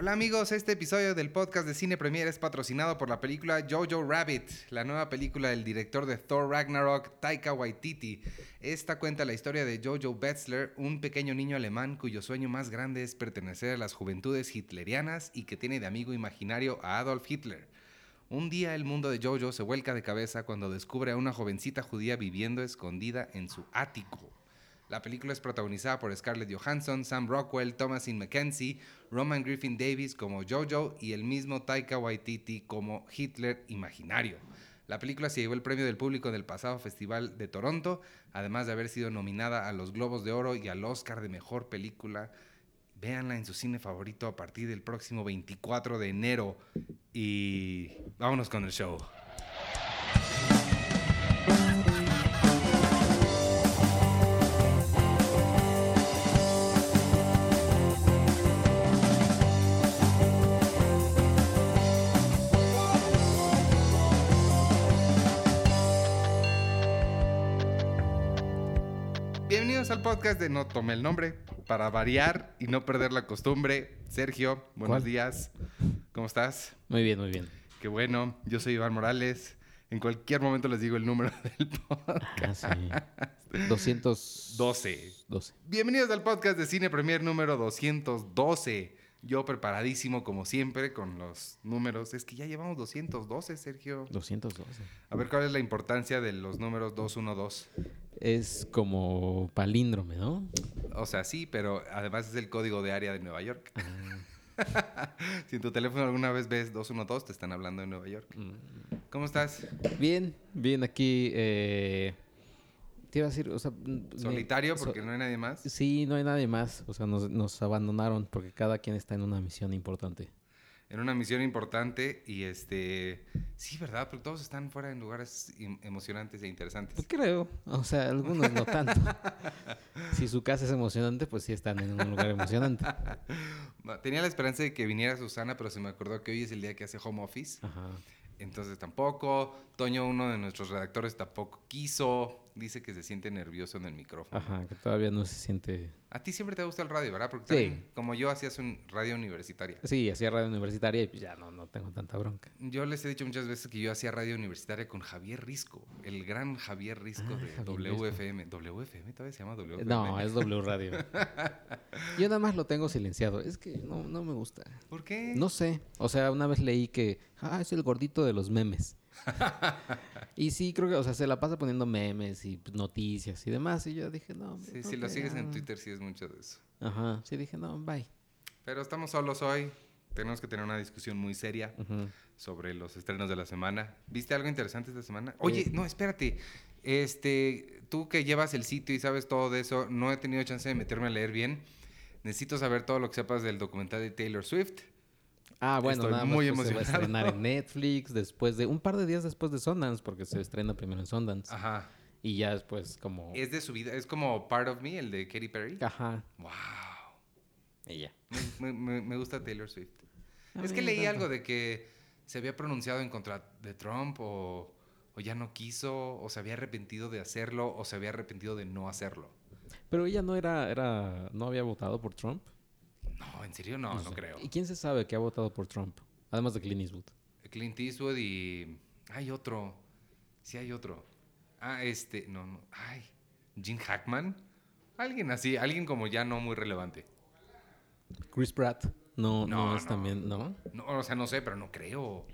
Hola amigos, este episodio del podcast de Cine Premier es patrocinado por la película Jojo Rabbit, la nueva película del director de Thor Ragnarok, Taika Waititi. Esta cuenta la historia de Jojo Betzler, un pequeño niño alemán cuyo sueño más grande es pertenecer a las juventudes hitlerianas y que tiene de amigo imaginario a Adolf Hitler. Un día el mundo de Jojo se vuelca de cabeza cuando descubre a una jovencita judía viviendo escondida en su ático. La película es protagonizada por Scarlett Johansson, Sam Rockwell, Thomasin McKenzie, Roman Griffin Davis como Jojo y el mismo Taika Waititi como Hitler imaginario. La película se llevó el premio del público del pasado Festival de Toronto, además de haber sido nominada a los Globos de Oro y al Oscar de Mejor Película. Véanla en su cine favorito a partir del próximo 24 de enero. Y vámonos con el show. Al podcast de No Tome el Nombre, para variar y no perder la costumbre. Sergio, buenos ¿Cuál? días. ¿Cómo estás? Muy bien, muy bien. Qué bueno. Yo soy Iván Morales. En cualquier momento les digo el número del podcast. Ah, sí. 212. 12. Bienvenidos al podcast de Cine Premier número 212. Yo preparadísimo como siempre con los números. Es que ya llevamos 212, Sergio. 212. A ver cuál es la importancia de los números 212. Es como palíndrome, ¿no? O sea, sí, pero además es el código de área de Nueva York. Ah, si en tu teléfono alguna vez ves 212, te están hablando de Nueva York. mm. ¿Cómo estás? Bien, bien aquí. eh, te iba a decir, o sea... me- ¿Solitario so- porque no hay nadie más? Sí, no hay nadie más. O sea, nos, nos abandonaron porque cada quien está en una misión importante. En una misión importante y este... Sí, ¿verdad? Porque todos están fuera en lugares em- emocionantes e interesantes. Pues creo. O sea, algunos no tanto. si su casa es emocionante, pues sí están en un lugar emocionante. Tenía la esperanza de que viniera Susana, pero se me acordó que hoy es el día que hace home office. Ajá. Entonces tampoco. Toño, uno de nuestros redactores, tampoco quiso. Dice que se siente nervioso en el micrófono. Ajá, que todavía no se siente... A ti siempre te gusta el radio, ¿verdad? Porque Sí. también, como yo hacías un radio universitaria. Sí, hacía radio universitaria y pues ya no, no tengo tanta bronca. Yo les he dicho muchas veces que yo hacía radio universitaria con Javier Risco, el gran Javier Risco Ah, de Javier Risco. WFM. ¿WFM todavía se llama WFM? No, es W Radio. Yo nada más lo tengo silenciado. Es que no, no me gusta. ¿Por qué? No sé. O sea, una vez leí que ah, es el gordito de los memes. y sí, creo que, o sea, se la pasa poniendo memes y noticias y demás. Y yo dije, no. Sí, si lo sigues en Twitter, sí es mucho de eso. Ajá. Sí, dije, no, bye. Pero estamos solos hoy. Tenemos que tener una discusión muy seria sobre los estrenos de la semana. ¿Viste algo interesante esta semana? Oye, Eh. no, espérate. Este, tú que llevas el sitio y sabes todo de eso, no he tenido chance de meterme a leer bien. Necesito saber todo lo que sepas del documental de Taylor Swift. Ah, bueno, Estoy nada muy más pues, se va a emocionado. estrenar en Netflix después de un par de días después de Sundance, porque se estrena primero en Sundance. Ajá. Y ya después como... Es de su vida, es como Part of Me, el de Katy Perry. Ajá. Wow. Ya. Me, me- me gusta Taylor Swift. A es que leí tanto. algo de que se había pronunciado en contra de Trump o, o ya no quiso, o se había arrepentido de hacerlo, o se había arrepentido de no hacerlo. Pero ella no era, era, no había votado por Trump. No, en serio no, no, sé. creo. ¿Y quién se sabe que ha votado por Trump? Además de Clint Eastwood. Clint Eastwood y... Hay otro. Sí hay otro. Ah, este... No, no. Ay. Gene Hackman. Alguien así, alguien como ya no muy relevante. Chris Pratt. No, no, No, es también, ¿no? No, o sea, no sé, pero no creo.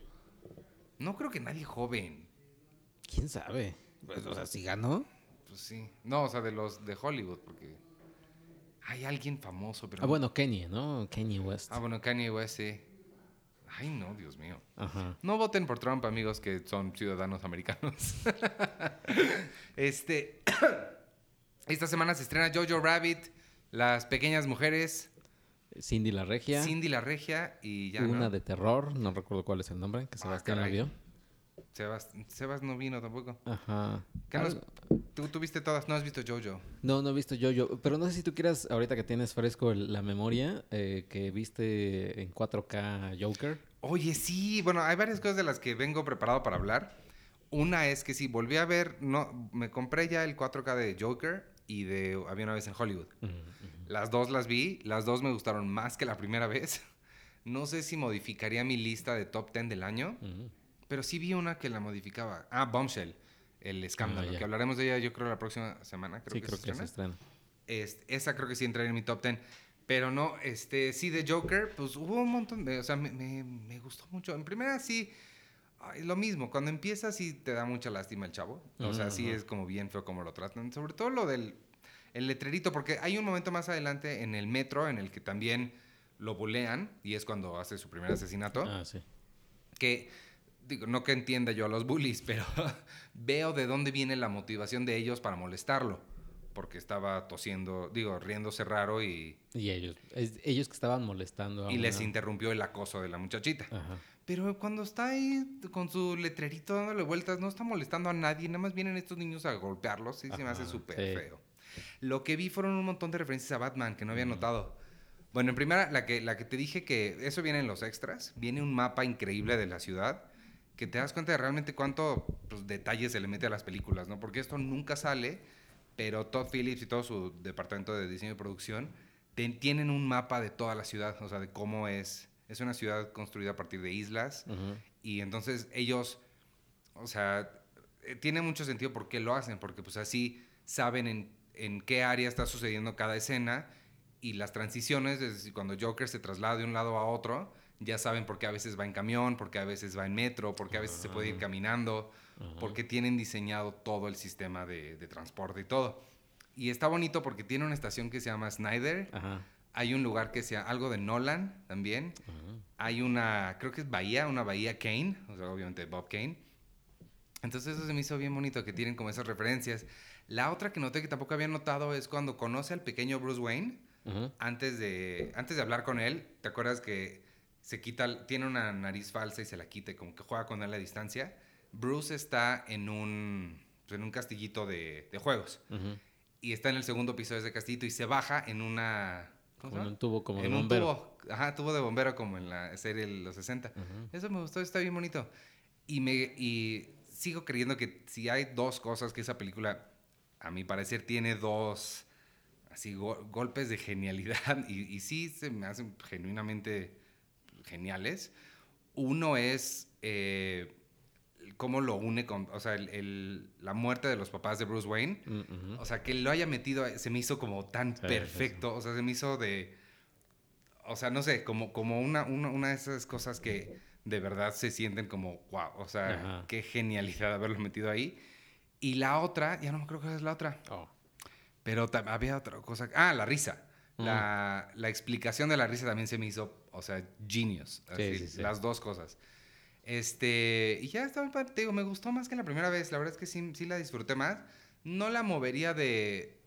No creo que nadie joven. ¿Quién sabe? Pues, o sea, si ganó. Pues sí. No, o sea, de los de Hollywood, porque hay alguien famoso, pero. Ah, bueno, Kenny, ¿no? Kenny West. Ah, bueno, Kanye West, sí. Ay, no, Dios mío. Ajá. No voten por Trump, amigos que son ciudadanos americanos. este. Esta semana se estrena Jojo Rabbit, Las Pequeñas Mujeres, Cindy la Regia. Cindy la Regia y ya. Una ¿no? de terror. No recuerdo cuál es el nombre. Que Sebastián la caray. vio. Sebas, Sebas no vino tampoco. Ajá. ¿Qué nos- Algo- ¿Tú, tú viste todas, no has visto Jojo. No, no he visto yo. Pero no sé si tú quieras, ahorita que tienes fresco el- la memoria, eh, que viste en 4K Joker. Oye, sí, bueno, hay varias cosas de las que vengo preparado para hablar. Una es que sí, volví a ver, no, me compré ya el 4K de Joker y de Había una vez en Hollywood. Las dos las vi, las dos me gustaron más que la primera vez. No sé si modificaría mi lista de top 10 del año, Ujú. Pero sí vi una que la modificaba. Ah, Bombshell, el escándalo, Ah, ya. que hablaremos de ella yo creo la próxima semana. Creo sí, que creo se que se estrena. Este, esa creo que sí entraría en mi top 10. Pero no, este, sí, de Joker, pues hubo un montón de. O sea, me, me- me gustó mucho. En primera, sí. ay, lo mismo, cuando empieza, sí te da mucha lástima el chavo. O sea, sí Ujú. es como bien feo como lo tratan. Sobre todo lo del el letrerito, porque hay un momento más adelante en el metro en el que también lo bulean, y es cuando hace su primer asesinato Ah, sí. que digo, no que entienda yo a los bullies, pero veo de dónde viene la motivación de ellos para molestarlo, porque estaba tosiendo, digo, riéndose raro y, Y ellos, es- ellos que estaban molestando a y les interrumpió el acoso de la muchachita. Ajá. Pero cuando está ahí con su letrerito dándole vueltas, no está molestando a nadie, nada más vienen estos niños a golpearlos, sí, se me hace súper sí. feo. Lo que vi fueron un montón de referencias a Batman que no había notado. Bueno, en primera, la que, la que te dije que eso viene en los extras, viene un mapa increíble de la ciudad, que te das cuenta de realmente cuánto pues, detalle se le mete a las películas, ¿no? Porque esto nunca sale, pero Todd Phillips y todo su departamento de diseño y producción te- tienen un mapa de toda la ciudad, o sea, de cómo es. Es una ciudad construida a partir de islas, y entonces ellos, o sea, eh, tiene mucho sentido por qué lo hacen, porque pues así saben en, en qué área está sucediendo cada escena y las transiciones, es decir, cuando Joker se traslada de un lado a otro, ya saben por qué a veces va en camión, por qué a veces va en metro, por qué a veces se puede ir caminando, Ajá. porque tienen diseñado todo el sistema de, de transporte y todo. Y está bonito porque tiene una estación que se llama Snyder, hay un lugar que sea algo de Nolan también, hay una, creo que es Bahía, una Bahía Kane, o sea, obviamente Bob Kane. Entonces eso se me hizo bien bonito, que tienen como esas referencias. La otra que noté que tampoco había notado es cuando conoce al pequeño Bruce Wayne, antes de, antes de hablar con él, ¿te acuerdas que se quita, tiene una nariz falsa y se la quita y como que juega con él a distancia? Bruce está en un, pues, en un castillito de, de juegos Ujú. y está en el segundo piso de ese castillito y se baja en una... ¿cómo llama? un tubo como de en un bombero. tubo, ajá, tubo de bombero como en la serie de los 60. Ujú. Eso me gustó, está bien bonito. Y, me, y sigo creyendo que si hay dos cosas que esa película, a mi parecer, tiene dos así go- golpes de genialidad y, y sí se me hacen genuinamente geniales. Uno es eh, cómo lo une con, o sea, el- el- la muerte de los papás de Bruce Wayne. Mm. O sea, que lo haya metido, se me hizo como tan Sí, perfecto. O sea, se me hizo de. O sea, no sé, como, como una, una, una de esas cosas que de verdad se sienten como, wow. O sea, Ajá. qué genialidad haberlo metido ahí. Y la otra, ya no me creo que es la otra. Oh. Pero había otra cosa. Ah, la risa. La, la explicación de la risa también se me hizo, o sea, genius. Sí, así, sí, sí. Las dos cosas. Este, y ya estaba, te digo, me gustó más que la primera vez. La verdad es que sí, sí la disfruté más. No la movería de,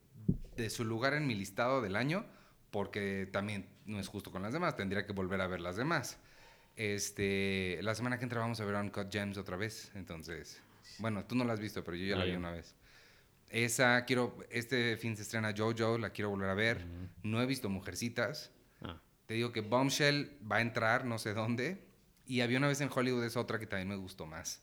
de su lugar en mi listado del año, porque también no es justo con las demás. Tendría que volver a ver las demás. Este, la semana que entra vamos a ver Uncut Gems otra vez. Entonces, bueno, tú no la has visto, pero yo ya la vi una vez. Esa quiero, este fin se estrena Jojo, la quiero volver a ver. No he visto Mujercitas. Te digo que Bombshell va a entrar, no sé dónde. Y había una vez en Hollywood, es otra que también me gustó más.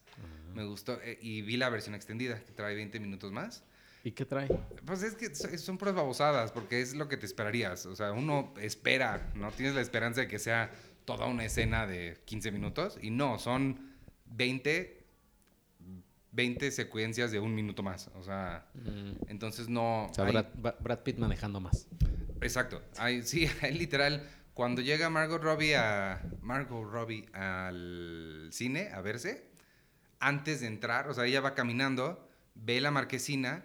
Me gustó. eh, y vi la versión extendida, que trae 20 minutos más. ¿Y qué trae? Pues es que so- son puras babosadas, porque es lo que te esperarías. O sea, uno espera, ¿no? Tienes la esperanza de que sea toda una escena de 15 minutos. Y no, son 20, 20 secuencias de un minuto más. O sea, Mm. entonces no... O sea, hay- Brad, Brad Pitt manejando más. Exacto. Hay, sí, hay literal. Cuando llega Margot Robbie a Margot Robbie al cine a verse, antes de entrar, o sea, ella va caminando, ve la marquesina,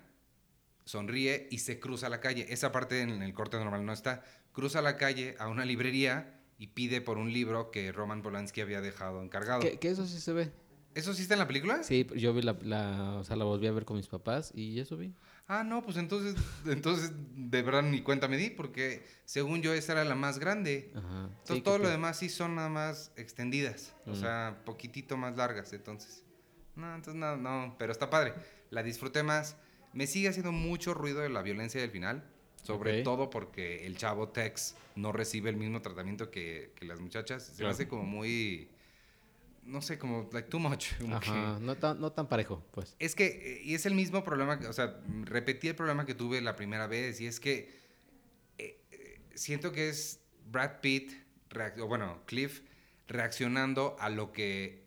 sonríe y se cruza la calle. Esa parte en el corte normal no está. Cruza la calle a una librería y pide por un libro que Roman Polanski había dejado encargado. Que, que eso sí se ve. ¿Eso sí está en la película? Sí, yo vi la, la- o sea, la volví a ver con mis papás y eso vi. Ah, no, pues entonces, entonces de verdad ni cuenta me di, porque según yo esa era la más grande. Ajá. Entonces Sí, todo lo demás sí son nada más extendidas, o Mm. sea, poquitito más largas, entonces. No, entonces no, no, pero está padre. La disfruté más. Me sigue haciendo mucho ruido de la violencia del final, sobre todo porque el chavo Tex no recibe el mismo tratamiento que, que las muchachas. Se me hace como muy, no sé, como like too much. como que- Ajá, no tan, no tan parejo, pues. es que, eh, y es el mismo problema, o sea, repetí el problema que tuve la primera vez, y es que eh, eh, siento que es Brad Pitt o bueno, Cliff reaccionando a lo que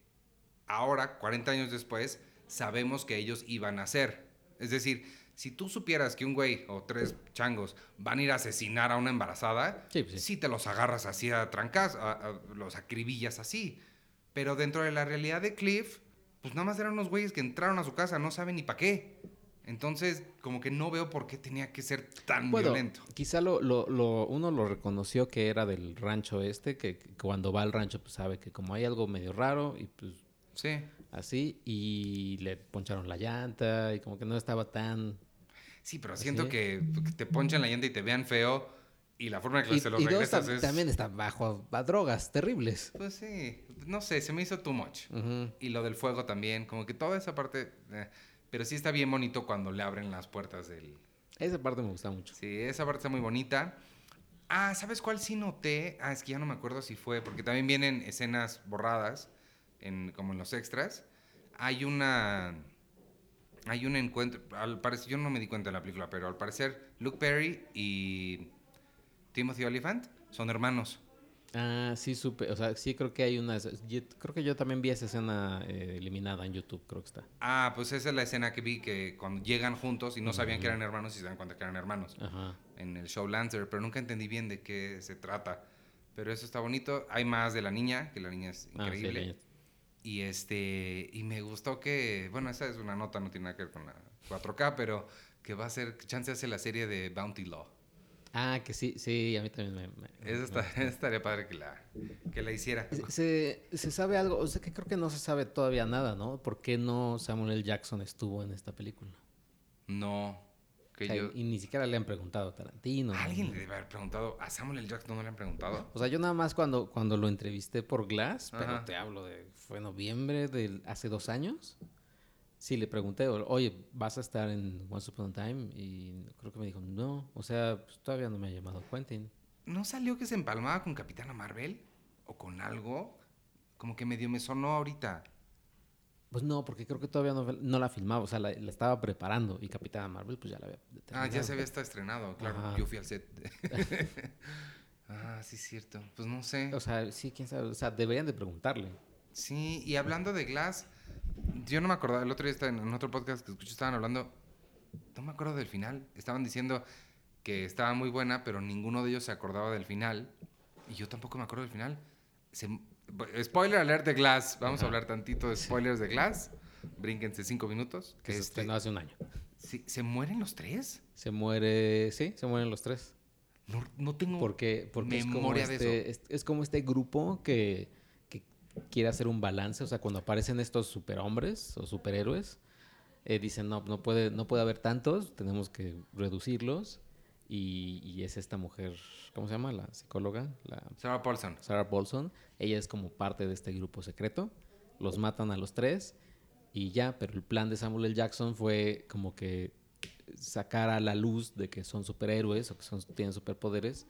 ahora, 40 años después, sabemos que ellos iban a hacer. Es decir, si tú supieras que un güey o tres changos van a ir a asesinar a una embarazada, Sí, pues sí. sí te los agarras así a trancas, a- a- los acribillas así. Pero dentro de la realidad de Cliff, pues nada más eran unos güeyes que entraron a su casa, no saben ni para qué. Entonces, como que no veo por qué tenía que ser tan Bueno, violento. quizá lo, lo- lo- uno lo reconoció que era del rancho este, que, que cuando va al rancho pues sabe que como hay algo medio raro y pues Sí. así, y le poncharon la llanta y como que no estaba tan... Sí, pero siento ¿Sí? que, que te ponchan la llanta y te vean feo y la forma en que Y, se los y regresas es... también está bajo a, drogas terribles. Pues sí, no sé, se me hizo too much. Y lo del fuego también, como que toda esa parte... eh, pero sí está bien bonito cuando le abren las puertas del... Esa parte me gusta mucho. Sí, esa parte está muy bonita. Ah, ¿sabes cuál sí noté? Ah, es que ya no me acuerdo si fue, porque también vienen escenas borradas, en, como en los extras. Hay una... Hay un encuentro, al parecer, yo no me di cuenta en la película, pero al parecer Luke Perry y Timothy Olyphant son hermanos. Ah, sí supe, o sea, sí creo que hay una... yo- creo que yo también vi esa escena eh, eliminada en YouTube, creo que está. Ah, pues esa es la escena que vi que cuando llegan juntos y no sabían que eran hermanos y se dan cuenta que eran hermanos Ajá. en el show Lancer, pero nunca entendí bien de qué se trata. Pero eso está bonito. Hay más de la niña, que la niña es Ah, sí, increíble. la- Y este y me gustó que, bueno, esa es una nota, no tiene nada que ver con la 4K, pero que va a ser, chance hace la serie de Bounty Law. Ah, que sí, sí, a mí también me... me- está- estaría padre que la, que la hiciera. Se, se sabe algo, o sea que creo que no se sabe todavía nada, ¿no? ¿Por qué no Samuel L. Jackson estuvo en esta película? No, que O sea, yo... Y ni siquiera le han preguntado a Tarantino. Alguien le debe haber preguntado, a Samuel L. Jackson no le han preguntado. O sea, yo nada más cuando, cuando lo entrevisté por Glass, pero Ajá. te hablo de, fue noviembre del hace dos años. Sí, le pregunté, oye, ¿vas a estar en Once Upon a Time? Y creo que me dijo, no, o sea, pues, todavía no me ha llamado Quentin. ¿No salió que se empalmaba con Capitana Marvel? ¿O con algo? Como que medio me sonó ahorita. Pues no, porque creo que todavía no, no la filmaba, o sea, la, la estaba preparando y Capitana Marvel pues ya la había Ah, ya terminado. se había estado estrenado, claro. Ajá. Yo fui al set. ah, sí, es cierto. Pues no sé. O sea, sí, quién sabe, o sea, deberían de preguntarle. Sí, y hablando de Glass, yo no me acordaba, el otro día en, otro podcast que escuché, estaban hablando, no me acuerdo del final. Estaban diciendo que estaba muy buena, pero ninguno de ellos se acordaba del final. Y yo tampoco me acuerdo del final. Se- spoiler alert de Glass. Vamos a hablar tantito de spoilers de Glass. Brínquense cinco minutos. Que se Este, estrenó hace un año. ¿sí- ¿Se mueren los tres? Se muere, sí, se mueren los tres. No, no tengo Porque, porque es como memoria de este, es, es como este grupo que quiere hacer un balance. O sea, cuando aparecen estos superhombres o superhéroes, eh, dicen, no, no puede, no puede haber tantos, tenemos que reducirlos. Y, y es esta mujer, ¿cómo se llama? La psicóloga, la Sarah Paulson. Sarah Paulson. Ella es como parte de este grupo secreto. Los matan a los tres y ya, pero el plan de Samuel L. Jackson fue como que sacar a la luz de que son superhéroes o que son, tienen superpoderes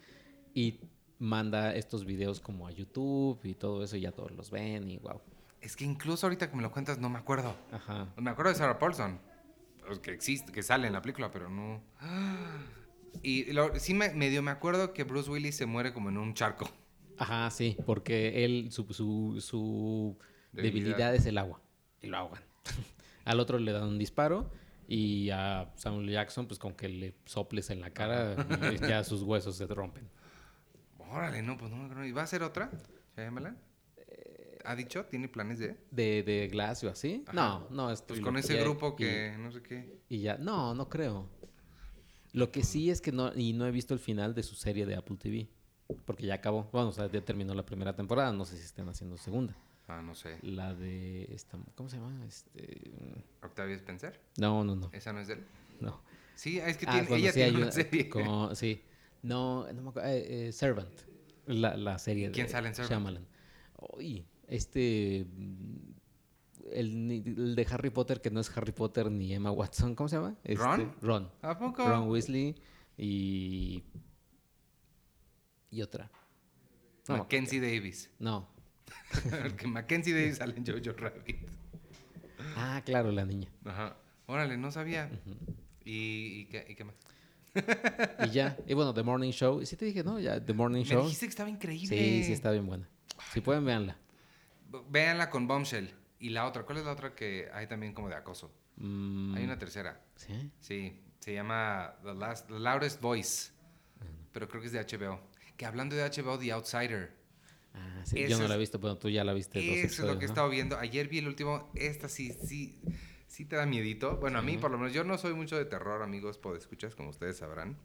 y manda estos videos como a YouTube y todo eso y ya todos los ven y wow. Es que incluso ahorita que me lo cuentas no me acuerdo. Ajá. Me acuerdo de Sarah Paulson. pues, Que existe, que sale en la película, pero no. Y lo- sí me, medio me acuerdo que Bruce Willis se muere como en un charco. Ajá, sí, porque él, su, su, su Debilidad. debilidad. es el agua y lo ahogan. Al otro le dan un disparo y a Samuel Jackson, pues con que le soples en la cara, ya sus huesos se rompen. Órale, no, pues no me acuerdo. ¿Y va a ser otra? Shyamalan? ¿Ha dicho? ¿Tiene planes de...? ¿De, de Glass o así? Ajá. No, no. Es Pues con ese grupo y- que no sé qué. Y, ya, no, no creo. Lo que sí es que no, y no he visto el final de su serie de Apple TV. Porque ya acabó. Bueno, o sea, ya terminó la primera temporada. No sé si estén haciendo segunda. Ah, no sé. La de esta, ¿cómo se llama? Este, ¿Octavia Spencer? no, no, no, ¿Esa no es de él? no. Sí, es que Ah, tiene, ella sí tiene una serie. con- sí. No, no me acuerdo. eh, eh, Servant. La, la serie de ¿Quién sale en Servant? Shyamalan. Uy, este... mm, El, el de Harry Potter, que no es Harry Potter ni Emma Watson. ¿Cómo se llama? Este, ¿Ron? Ron. ¿A poco? Ron Weasley y... Y otra. No, Mackenzie Davis. no. Porque Mackenzie Davis sale en Jojo Rabbit. Ah, claro, la niña. Ajá. Órale, no sabía. ¿Y, y qué, y qué más? Y ya. Y bueno, The Morning Show. Y sí te dije, no, ya, The Morning Me Show. dijiste que estaba increíble. Sí, sí, está bien buena. Si pueden, véanla. Véanla con Bombshell. Y la otra, ¿cuál es la otra que hay también como de acoso? Mm, Hay una tercera. ¿Sí? Sí, se llama The, Last, The Loudest Voice. Pero creo que es de HBO. Que hablando de HBO, The Outsider. Ah, sí. Esa Yo no la he visto, pero tú ya la viste. Eso es lo que he ¿no? estado viendo. Ayer vi el último. Esta sí, sí, sí te da miedito. Bueno, a mí Sí. por lo menos, yo no soy mucho de terror, amigos, escuchas como ustedes sabrán.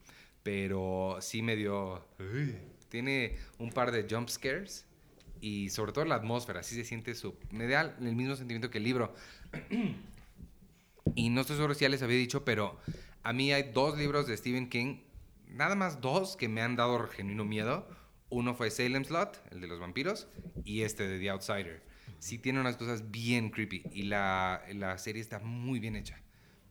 Pero sí me dio... Uy. Tiene un par de jump scares. Y sobre todo la atmósfera, sí se siente su... Me da el mismo sentimiento que el libro. y no estoy seguro si ya les había dicho, pero a mí hay dos libros de Stephen King, nada más dos que me han dado genuino miedo. Uno fue Salem's Lot, el de los vampiros, y este de The Outsider. Sí tiene unas cosas bien creepy y la, la serie está muy bien hecha.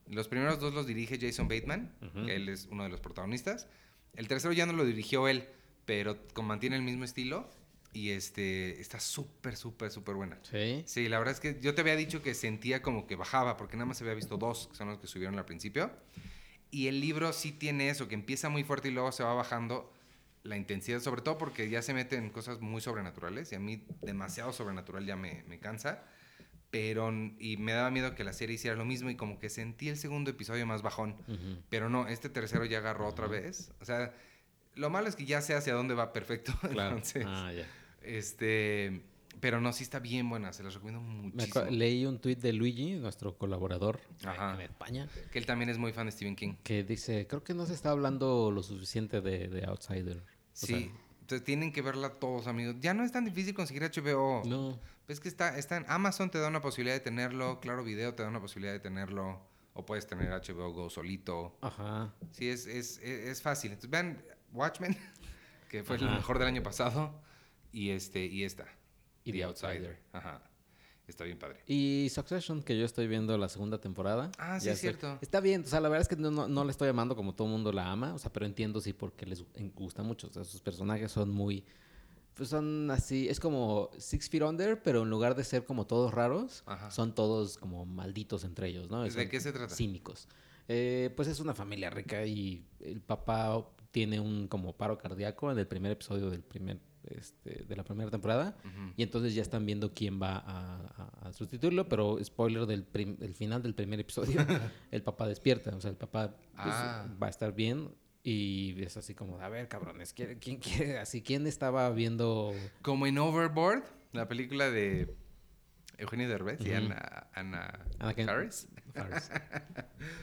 Los primeros dos los dirige Jason Bateman, Ujú. él es uno de los protagonistas. El tercero ya no lo dirigió él, pero mantiene el mismo estilo y este está súper, súper, súper buena. Sí. Sí, la verdad es que yo te había dicho que sentía como que bajaba, porque nada más había visto dos, que son los que subieron al principio. Y el libro sí tiene eso, que empieza muy fuerte y luego se va bajando la intensidad, sobre todo porque ya se mete en cosas muy sobrenaturales, y a mí demasiado sobrenatural ya me, me cansa. Pero, y me daba miedo que la serie hiciera lo mismo, y como que sentí el segundo episodio más bajón. Ujú. Pero no, este tercero ya agarró otra vez. O sea, lo malo es que ya sé hacia dónde va perfecto. Claro. Entonces, Ah, ya. este, pero no, sí está bien buena, se los recomiendo Me muchísimo. acu- leí un tuit de Luigi, nuestro colaborador Ajá. en España, Que él también es muy fan de Stephen King. que dice, creo que no se está hablando lo suficiente de, de Outsider. O Sí, sea, entonces tienen que verla todos, amigos. Ya no es tan difícil conseguir HBO. no. Es que está, está en Amazon, te da una posibilidad de tenerlo. Claro Video te da una posibilidad de tenerlo. O puedes tener HBO Go solito. Ajá. Sí, es, es, es, es fácil. Entonces vean Watchmen, que fue lo Ajá. mejor del año pasado. Y este, y esta. Y The The Outsider. Outsider. Ajá. Está bien padre. Y Succession, que yo estoy viendo la segunda temporada. Ah, sí, es estoy- cierto. Está bien, o sea, la verdad es que no, no, no la estoy amando como todo el mundo la ama, o sea, pero entiendo sí porque les gusta mucho. O sea, sus personajes son muy. Pues son así, es como Six Feet Under, pero en lugar de ser como todos raros, Ajá. son todos como malditos entre ellos, ¿no? ¿De Son qué se trata? Cínicos. Eh, pues es una familia rica y el papá tiene un como paro cardíaco en el primer episodio del primer, este, de la primera temporada. Y entonces ya están viendo quién va a, a- a sustituirlo, pero spoiler del, final del primer episodio, el papá despierta, o sea, el papá pues, Ah. va a estar bien y es así como, a ver, cabrones, ¿quién, quién quiere? Así, ¿quién estaba viendo? Como en Overboard, la película de Eugenio Derbez y. Ana, Ana Ana Harris.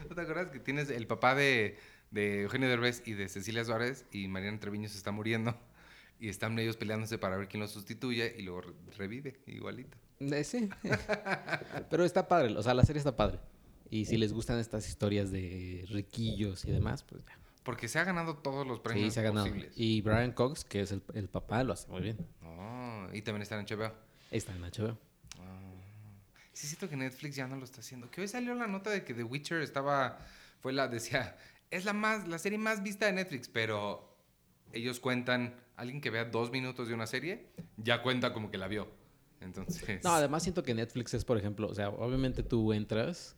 ¿No te acuerdas que tienes el papá de, de Eugenio Derbez y de Cecilia Suárez y Mariana Treviño se está muriendo y están ellos peleándose para ver quién lo sustituye y luego re- revive igualito? Eh, sí, pero está padre, o sea, la serie está padre. Y si les gustan estas historias de riquillos y demás, pues ya. Porque se ha ganado todos los premios Sí, se ha ganado. posibles. Y Brian Cox, que es el, el papá, lo hace muy bien. Oh, y también está en HBO. Está en HBO. Ah. Sí, siento que Netflix ya no lo está haciendo. Que hoy salió la nota de que The Witcher estaba, fue la, decía, es la más, la serie más vista de Netflix, pero ellos cuentan, alguien que vea dos minutos de una serie, ya cuenta como que la vio. Entonces. No, además siento que Netflix es, por ejemplo, o sea, obviamente tú entras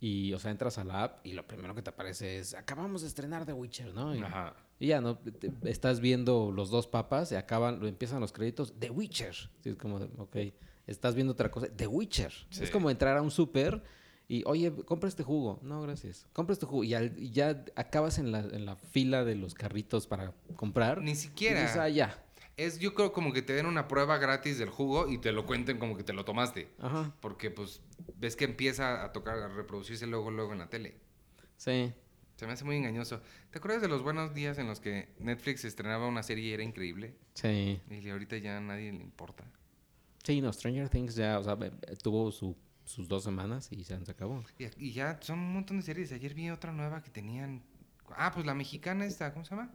y, o sea, entras a la app y lo primero que te aparece es, acabamos de estrenar The Witcher, ¿no? Y, Ajá. y ya, ¿no? Te- estás viendo los dos papas y acaban, empiezan los créditos, The Witcher. Sí, es como, ok, estás viendo otra cosa, The Witcher. Sí. Es como entrar a un súper y, oye, compra este jugo. No, gracias. Compra este jugo y, al- y ya acabas en la, en la fila de los carritos para comprar. Ni Y siquiera. dices, ah, ya. Es, yo creo como que te den una prueba gratis del jugo y te lo cuenten como que te lo tomaste. Ajá. Porque pues ves que empieza a tocar, a reproducirse luego, luego en la tele. Sí. Se me hace muy engañoso. ¿Te acuerdas de los buenos días en los que Netflix estrenaba una serie y era increíble? Sí. Y ahorita ya a nadie le importa. Sí, no, Stranger Things ya, o sea, eh, tuvo su- sus dos semanas y se acabó. Y, y ya son un montón de series. Ayer vi otra nueva que tenían. Ah, pues la mexicana esta, ¿cómo se llama?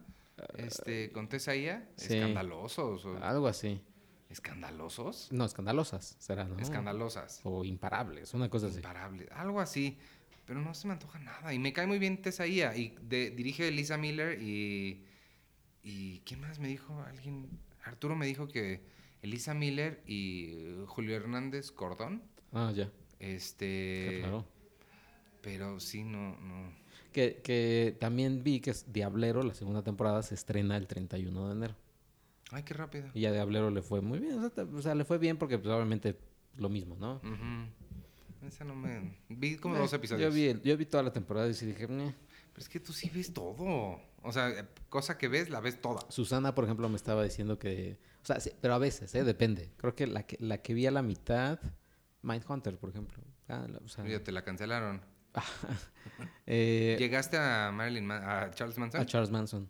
Este, con Tessa Ia. sí. Escandalosos. o- Algo así. ¿Escandalosos? No, escandalosas será, ¿no? Escandalosas. O imparables, una cosa así. Imparables. Algo así. Pero no se me antoja nada. Y me cae muy bien Tessa Ia. Y de- dirige Lisa Miller y... ¿Y quién más me dijo? Alguien... Arturo me dijo que Elisa Miller y eh, Julio Hernández Cordón. Ah, ya. Este... claro. Pero sí, no, no. Que, que también vi que es Diablero, la segunda temporada, se estrena el 31 de enero. Ay, qué rápido. Y a Diablero le fue muy bien. O sea, te- o sea, le fue bien porque pues, obviamente lo mismo, ¿no? Ujú. Esa no me... Vi como Eh, dos episodios. Yo vi, el- yo vi toda la temporada y sí dije, "Meh". Pero es que tú sí ves todo. O sea, eh, cosa que ves, la ves toda. Susana, por ejemplo, me estaba diciendo que... O sea, sí, pero a veces, ¿eh? Depende. Creo que la que, la que vi a la mitad, Mindhunter, por ejemplo. Ah, la- o sea, Ya te la cancelaron. eh, ¿Llegaste a Marilyn Ma- a Charles Manson? a Charles Manson.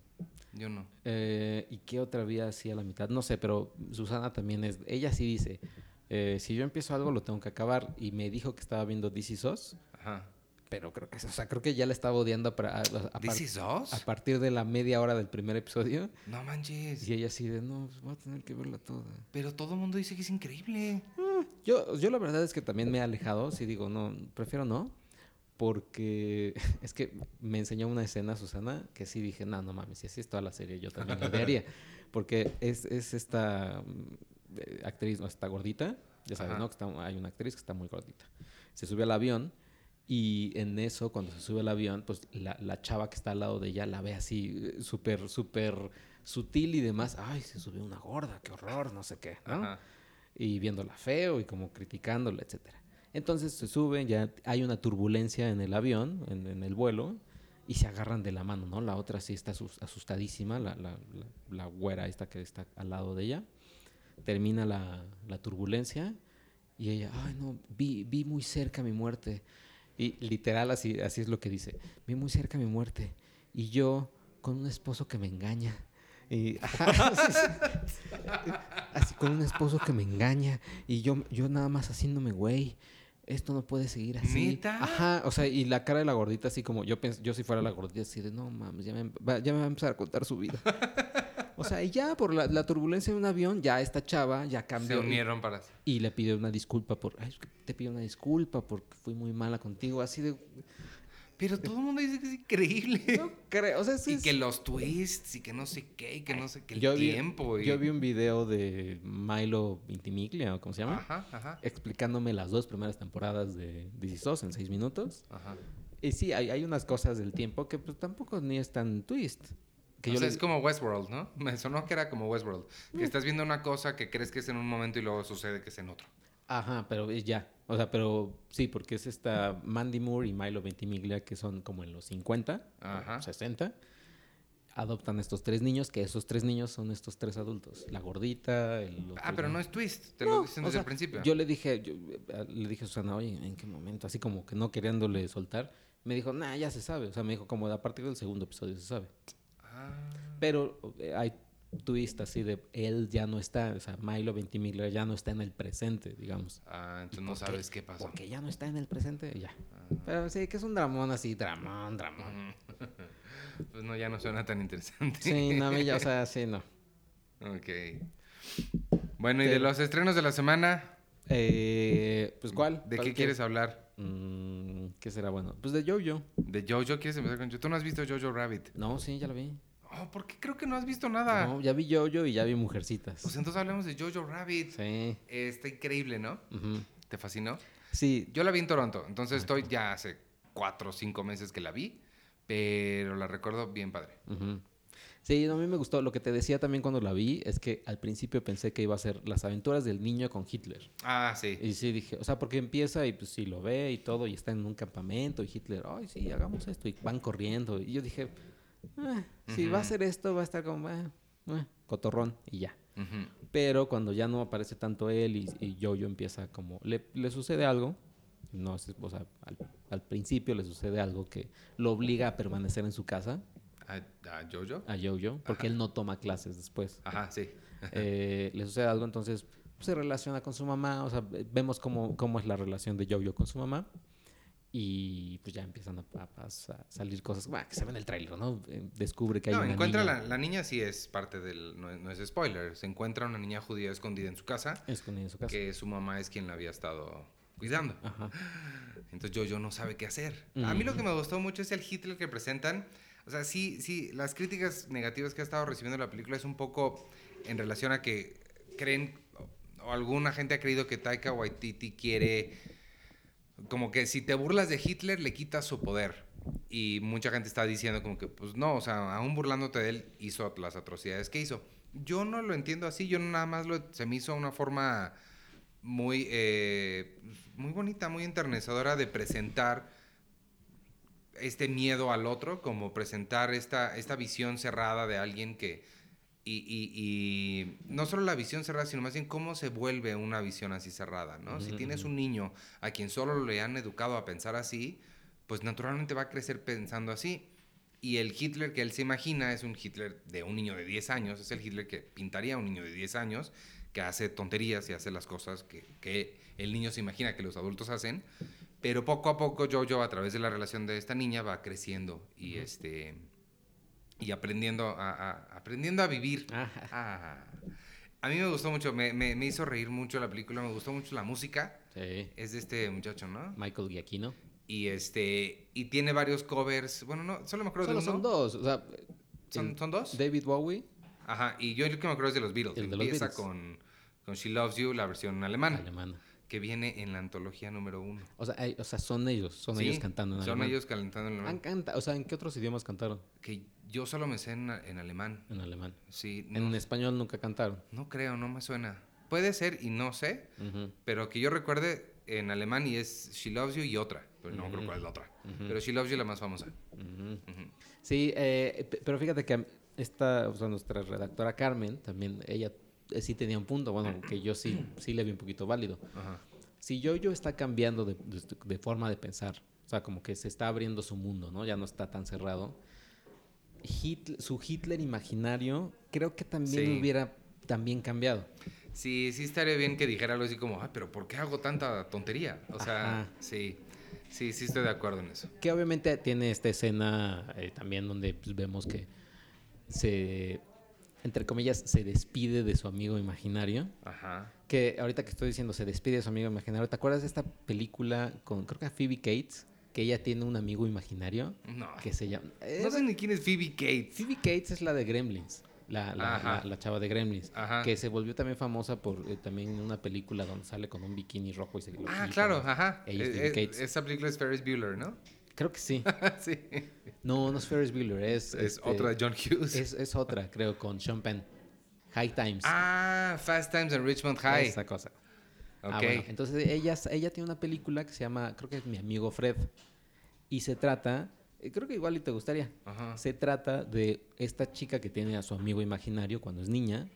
Yo no. Eh, ¿Y qué otra vi así a la mitad? No sé, pero Susana también es... Ella sí dice, eh, si yo empiezo algo lo tengo que acabar. Y me dijo que estaba viendo DC SOS, Ajá. pero creo que, o sea, creo que ya la estaba odiando a, a- a partir de la media hora del primer episodio. No manches. Y ella así de, no, pues voy a tener que verla toda. Pero todo el mundo dice que es increíble. Yo, yo la verdad es que también me he alejado, sí digo, no, prefiero no, porque es que me enseñó una escena Susana que sí dije, no, no mames, si así es toda la serie, yo también la odiaría. Porque es, es esta eh, actriz, no, esta gordita, ya sabes, Ajá. ¿no? Que está- hay una actriz que está muy gordita. Se sube al avión y en eso, cuando se sube al avión, pues la, la chava que está al lado de ella la ve así, súper, súper sutil y demás. Ay, se subió una gorda, qué horror, no sé qué, ¿no? Ajá. Y viéndola feo y como criticándola, etcétera. Entonces se suben, ya hay una turbulencia en el avión, en, en el vuelo, y se agarran de la mano, ¿no? La otra sí está asus- asustadísima, la, la, la, la güera esta que está al lado de ella. Termina la turbulencia y ella, ay no, vi, vi muy cerca mi muerte. Y literal así, así es lo que dice, vi muy cerca mi muerte. Y yo con un esposo que me engaña. Y, ajá, así con un esposo que me engaña y yo, yo nada más haciéndome güey. Esto no puede seguir así. ¿Neta? Ajá, o sea, y la cara de la gordita así como yo yo si fuera la gordita así de no mames, ya me, va, ya me va a empezar a contar su vida. o sea, y ya por la, la turbulencia de un avión, ya esta chava ya Se cambió. y- unieron para... y le pidió una disculpa por, ay, es que te pido una disculpa porque fui muy mala contigo, así de, Pero todo el mundo dice que es increíble. no creo, o sea, sí Y es- que los twists y que no sé qué, y que no sé qué, el yo vi, tiempo. y- yo vi un video de Milo Vintimiglia, o cómo se llama, Ajá, ajá. explicándome las dos primeras temporadas de DC SOS en seis minutos. Ajá. Y sí, hay, hay unas cosas del tiempo que pues tampoco ni es tan twist. Que o yo sea, le- es como Westworld, ¿no? Me sonó que era como Westworld. Que estás viendo una cosa que crees que es en un momento y luego sucede que es en otro. Ajá, pero es ya. O sea, pero sí, porque es esta Mandy Moore y Milo Ventimiglia que son como en los 50, Ajá. 60. Adoptan estos tres niños, que esos tres niños son estos tres adultos. La gordita, el otro Ah, pero no es twist. Te lo dicen o desde sea, el principio. Yo le dije, yo, eh, le dije a Susana, oye, ¿en qué momento? Así como que no queriéndole soltar. Me dijo, nah, ya se sabe. O sea, me dijo, como a partir del segundo episodio se sabe. Ah, Pero eh, hay twist así de él ya no está, o sea, Milo Ventimiglia ya no está en el presente, digamos. ah, entonces no sabes qué pasó. Porque ya no está en el presente, ya. Ah. Pero sí, que es un dramón así, dramón, dramón. Pues no, ya no suena tan interesante. Sí, no, a mí ya, o sea, sí, no. Ok. Bueno, y de los estrenos de la semana, Eh, pues, ¿cuál? ¿de ¿Cuál qué quieres hablar? Mm, ¿Qué será bueno? Pues de Jojo. ¿De Jojo? ¿Quieres empezar con Jojo? ¿Tú no has visto Jojo Rabbit? No, sí, ya lo vi. Oh, ¿por qué creo que no has visto nada? No, ya vi Jojo y ya vi Mujercitas. Pues entonces hablemos de Jojo Rabbit. Sí. Eh, Está increíble, ¿no? ujú. ¿Te fascinó? Sí, Yo la vi en Toronto, entonces estoy ya hace cuatro o cinco meses que la vi, pero la recuerdo bien padre. Ujú. Sí, no, a mí me gustó. Lo que te decía también cuando la vi es que al principio pensé que iba a ser las aventuras del niño con Hitler. Ah, sí. Y sí dije, o sea, porque empieza y pues sí lo ve y todo y está en un campamento y Hitler, ay, sí, hagamos esto y van corriendo. Y yo dije, "Ah, si va a hacer esto va a estar como, "Ah, ah, cotorrón y ya. Pero cuando ya no aparece tanto él y, y Jojo empieza como, le, le sucede algo, no o sea, al, al principio le sucede algo que lo obliga a permanecer en su casa, ¿A, a Jojo? a Jojo, porque él no toma clases después. Ajá, sí. Eh, le sucede algo, entonces pues, se relaciona con su mamá, o sea, ve- vemos cómo, cómo es la relación de Jojo con su mamá. Y pues ya empiezan a, a- a sa- salir cosas bueno, que se ve en el trailer, ¿no? Eh, Descubre que hay No, una encuentra niña la, la niña sí es parte del... No es, no es spoiler. Se encuentra una niña judía escondida en su casa escondida en su casa. que su mamá es quien la había estado cuidando. Ajá. Entonces Jojo no sabe qué hacer. A mí lo que me gustó mucho es el Hitler que presentan. O sea, sí, sí, las críticas negativas que ha estado recibiendo la película es un poco en relación a que creen, o alguna gente ha creído que Taika Waititi quiere, como que si te burlas de Hitler le quitas su poder. y mucha gente está diciendo como que, pues no, o sea, aún burlándote de él, hizo las atrocidades que hizo. Yo no lo entiendo así, yo nada más se me hizo una forma muy, eh, muy bonita, muy enternecedora de presentar este miedo al otro, como presentar esta, esta visión cerrada de alguien que... Y, y- y no solo la visión cerrada, sino más bien cómo se vuelve una visión así cerrada, ¿no? Si tienes un niño a quien solo le han educado a pensar así, pues naturalmente va a crecer pensando así. Y el Hitler que él se imagina es un Hitler de un niño de 10 años, es el Hitler que pintaría a un niño de 10 años, que hace tonterías y hace las cosas que, que el niño se imagina que los adultos hacen. Pero poco a poco Jojo, a través de la relación de esta niña, va creciendo y, este, y aprendiendo, a, a- aprendiendo a vivir. Ajá. Ah. A mí me gustó mucho, me, me- me hizo reír mucho la película, me gustó mucho la música. Sí. Es de este muchacho, ¿no? Michael Giacchino. Y este y tiene varios covers. Bueno, no, solo me acuerdo Solo de uno. son dos. O sea, ¿Son, dos? David Bowie, Ajá, y yo el que me acuerdo es de los Beatles. El de los Empieza Beatles. con, con She Loves You, la versión alemana, alemán. que viene en la antología número uno. O sea, hay- o sea, son ellos, son Sí, ellos cantando en Son ellos calentando en Han alemán. canta- o sea, ¿en qué otros idiomas cantaron? Que yo solo me sé en, en alemán. En alemán. Sí, En español nunca cantaron. no creo, no me suena. Puede ser y no sé, pero que yo recuerde en alemán y es She Loves You y otra. Pero no me acuerdo Ujú. cuál es la otra. Pero She Loves You es la más famosa. Sí, eh, pe- pero fíjate que esta, o sea, nuestra redactora Carmen, también ella eh, sí tenía un punto, bueno, que yo sí, sí le vi un poquito válido. Ajá. Si Jojo está cambiando de, de- de forma de pensar, o sea, como que se está abriendo su mundo, ¿no? Ya no está tan cerrado. Hitler- su Hitler imaginario creo que también Sí. hubiera también cambiado. Sí, sí estaría bien que dijera algo así como, ah, pero ¿por qué hago tanta tontería? O sea, Ajá. sí, sí, sí estoy de acuerdo en eso. Que obviamente tiene esta escena eh, también donde pues, vemos que se, entre comillas, se despide de su amigo imaginario. Ajá. Que ahorita que estoy diciendo se despide de su amigo imaginario, ¿te acuerdas de esta película con, creo que a Phoebe Cates, que ella tiene un amigo imaginario No. que se llama... No sé ni quién es Phoebe Cates. Phoebe Cates es la de Gremlins, la, la, la- la chava de Gremlins, Ajá. que se volvió también famosa por eh, también una película donde sale con un bikini rojo y se lo Ah, claro, ajá. Ella es Eh, eh, Cates. esa película es Ferris Bueller, ¿no? Creo que sí. sí. No, no es Ferris Bueller, es... Es este, otra de John Hughes. Es, es otra, creo, con Sean Penn. High Times. Ah, Fast Times en Richmond High. Esa cosa. Ah, bueno, entonces ella, ella tiene una película que se llama, creo que es Mi amigo Fred. Y se trata, eh, creo que igual y te gustaría. Ajá. Se trata de esta chica que tiene a su amigo imaginario cuando es niña,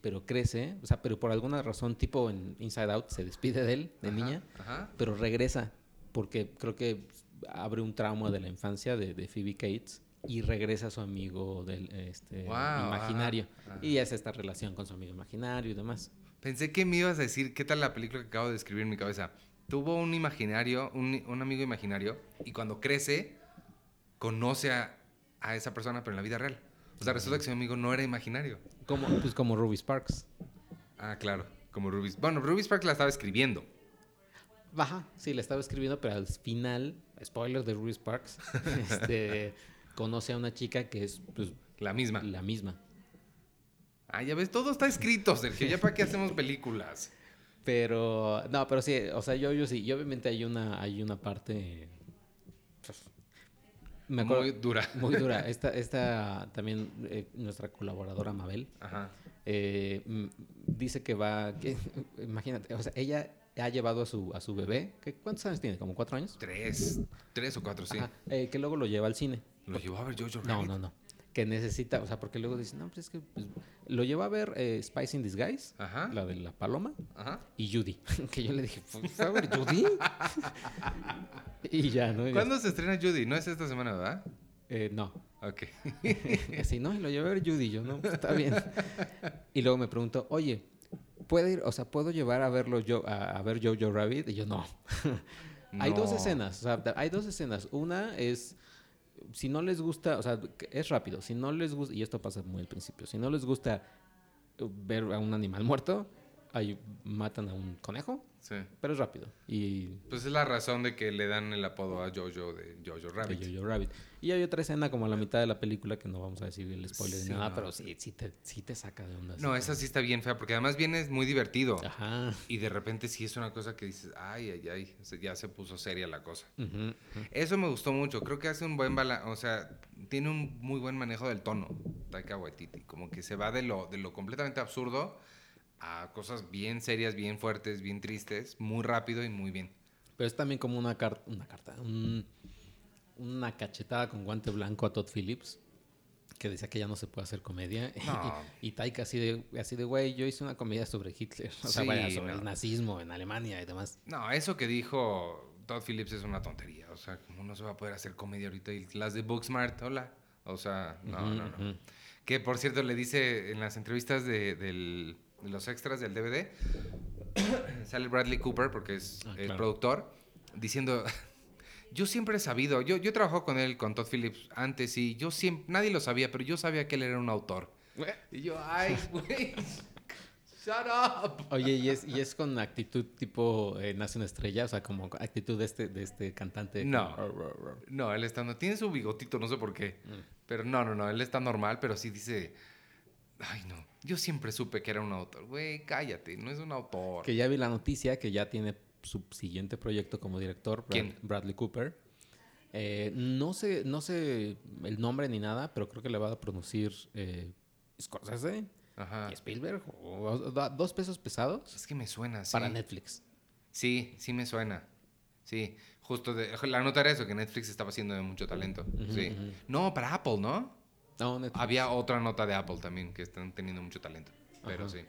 pero crece, o sea, pero por alguna razón, tipo en Inside Out, se despide de él, de Ajá, niña, Ajá. pero regresa, porque creo que abre un trauma de la infancia de, de Phoebe Cates y regresa a su amigo del este, imaginario. Y es esta relación con su amigo imaginario y demás. Pensé que me ibas a decir, ¿qué tal la película que acabo de escribir en mi cabeza? Tuvo un imaginario, un, un amigo imaginario, y cuando crece, conoce a, a esa persona, pero en la vida real. O sea, resulta que su amigo no era imaginario. Como, pues como Ruby Sparks. Ah, claro, como Ruby. Bueno, Ruby Sparks la estaba escribiendo. Baja, sí, le estaba escribiendo, pero al final, spoiler de Ruby Sparks, este, conoce a una chica que es pues, La misma. la misma. Ah, ya ves, todo está escrito, Sergio. ¿Ya para qué hacemos películas? Pero, no, pero sí, o sea, yo, yo sí, y obviamente hay una, hay una parte, pues, me acuerdo, Muy muy, dura. dura. Esta, esta también, eh, nuestra colaboradora Mabel, Ajá. eh, dice que va, que, imagínate, o sea, ella ha llevado a su, a su bebé, que, ¿cuántos años tiene? ¿Como cuatro años? Tres. Tres o cuatro, sí. Ajá, eh, que luego lo lleva al cine. Lo llevó a ver Jojo No, Rabbit. no, no. Que necesita, o sea, porque luego dicen, no, pues es que pues, lo lleva a ver eh, Spice in Disguise, Ajá. la de la paloma, Ajá. y Judy. que yo le dije, ¿fue a ver Judy? y ya, ¿no? Y ¿Cuándo se estrena Judy? No es esta semana, ¿verdad? eh, no. Ok. Así, no, y lo lleva a ver Judy. Yo, no, pues, está bien. y luego me preguntó, oye, ¿puedo ir, o sea, ¿puedo llevar a verlo yo, a, a ver Jojo Rabbit? Y yo, no. Hay dos No. escenas, o sea, hay dos escenas. Una es, si no les gusta, o sea, es rápido, si no les gusta, y esto pasa muy al principio, si no les gusta ver a un animal muerto, ahí matan a un conejo, Sí. pero es rápido. Y Pues es la razón de que le dan el apodo a Jojo de Jojo Rabbit. de Jojo Rabbit. Y hay otra escena como a la mitad de la película que no vamos a decir el spoiler Sí, ni nada, no. pero sí, sí te, sí te saca de onda. No, esa sí está bien fea, porque además viene muy divertido. Ajá. Y de repente sí es una cosa que dices, ay, ay, ay, ya se puso seria la cosa. Eso me gustó mucho, creo que hace un buen balance, o sea, tiene un muy buen manejo del tono, Taika Waititi, como que se va de lo, de lo completamente absurdo a cosas bien serias, bien fuertes, bien tristes, muy rápido y muy bien. Pero es también como una, car- una carta, un- una cachetada con guante blanco a Todd Phillips, que decía que ya no se puede hacer comedia. No. y, y Taika así de, así de, güey, yo hice una comedia sobre Hitler, o sea, Sí, vaya, sobre no. el nazismo en Alemania y demás. No, eso que dijo Todd Phillips es una tontería, o sea, como no se va a poder hacer comedia ahorita y las de Booksmart, hola, o sea, no, no, no. Que por cierto le dice en las entrevistas de, del- de los extras del DVD, sale Bradley Cooper, porque es Ah, el claro. productor, diciendo, yo siempre he sabido, yo, yo he trabajado con él, con Todd Phillips antes y yo siempre, nadie lo sabía, pero yo sabía que él era un autor. Y yo, ay, güey, shut up. Oye, y es, y es con actitud tipo eh, Nace una estrella, o sea, como actitud de este, de este cantante. No. No, él está, no, tiene su bigotito, no sé por qué. Pero no, no, no, él está normal, pero sí dice, ay no, yo siempre supe que era un autor. Güey, cállate, no es un autor. Que ya vi la noticia que ya tiene su siguiente proyecto como director, Brad- ¿Quién? Bradley Cooper. Eh, no sé, no sé el nombre ni nada, pero creo que le va a producir eh, Scorsese Ajá. y Spielberg, o, dos pesos pesados Es que me suena, sí. para Netflix. Sí, sí me suena. Sí, justo de, la nota era eso, que Netflix estaba haciendo de mucho talento. sí. No, para Apple, ¿no? No. Había otra nota de Apple también, que están teniendo mucho talento. Pero Ajá. sí.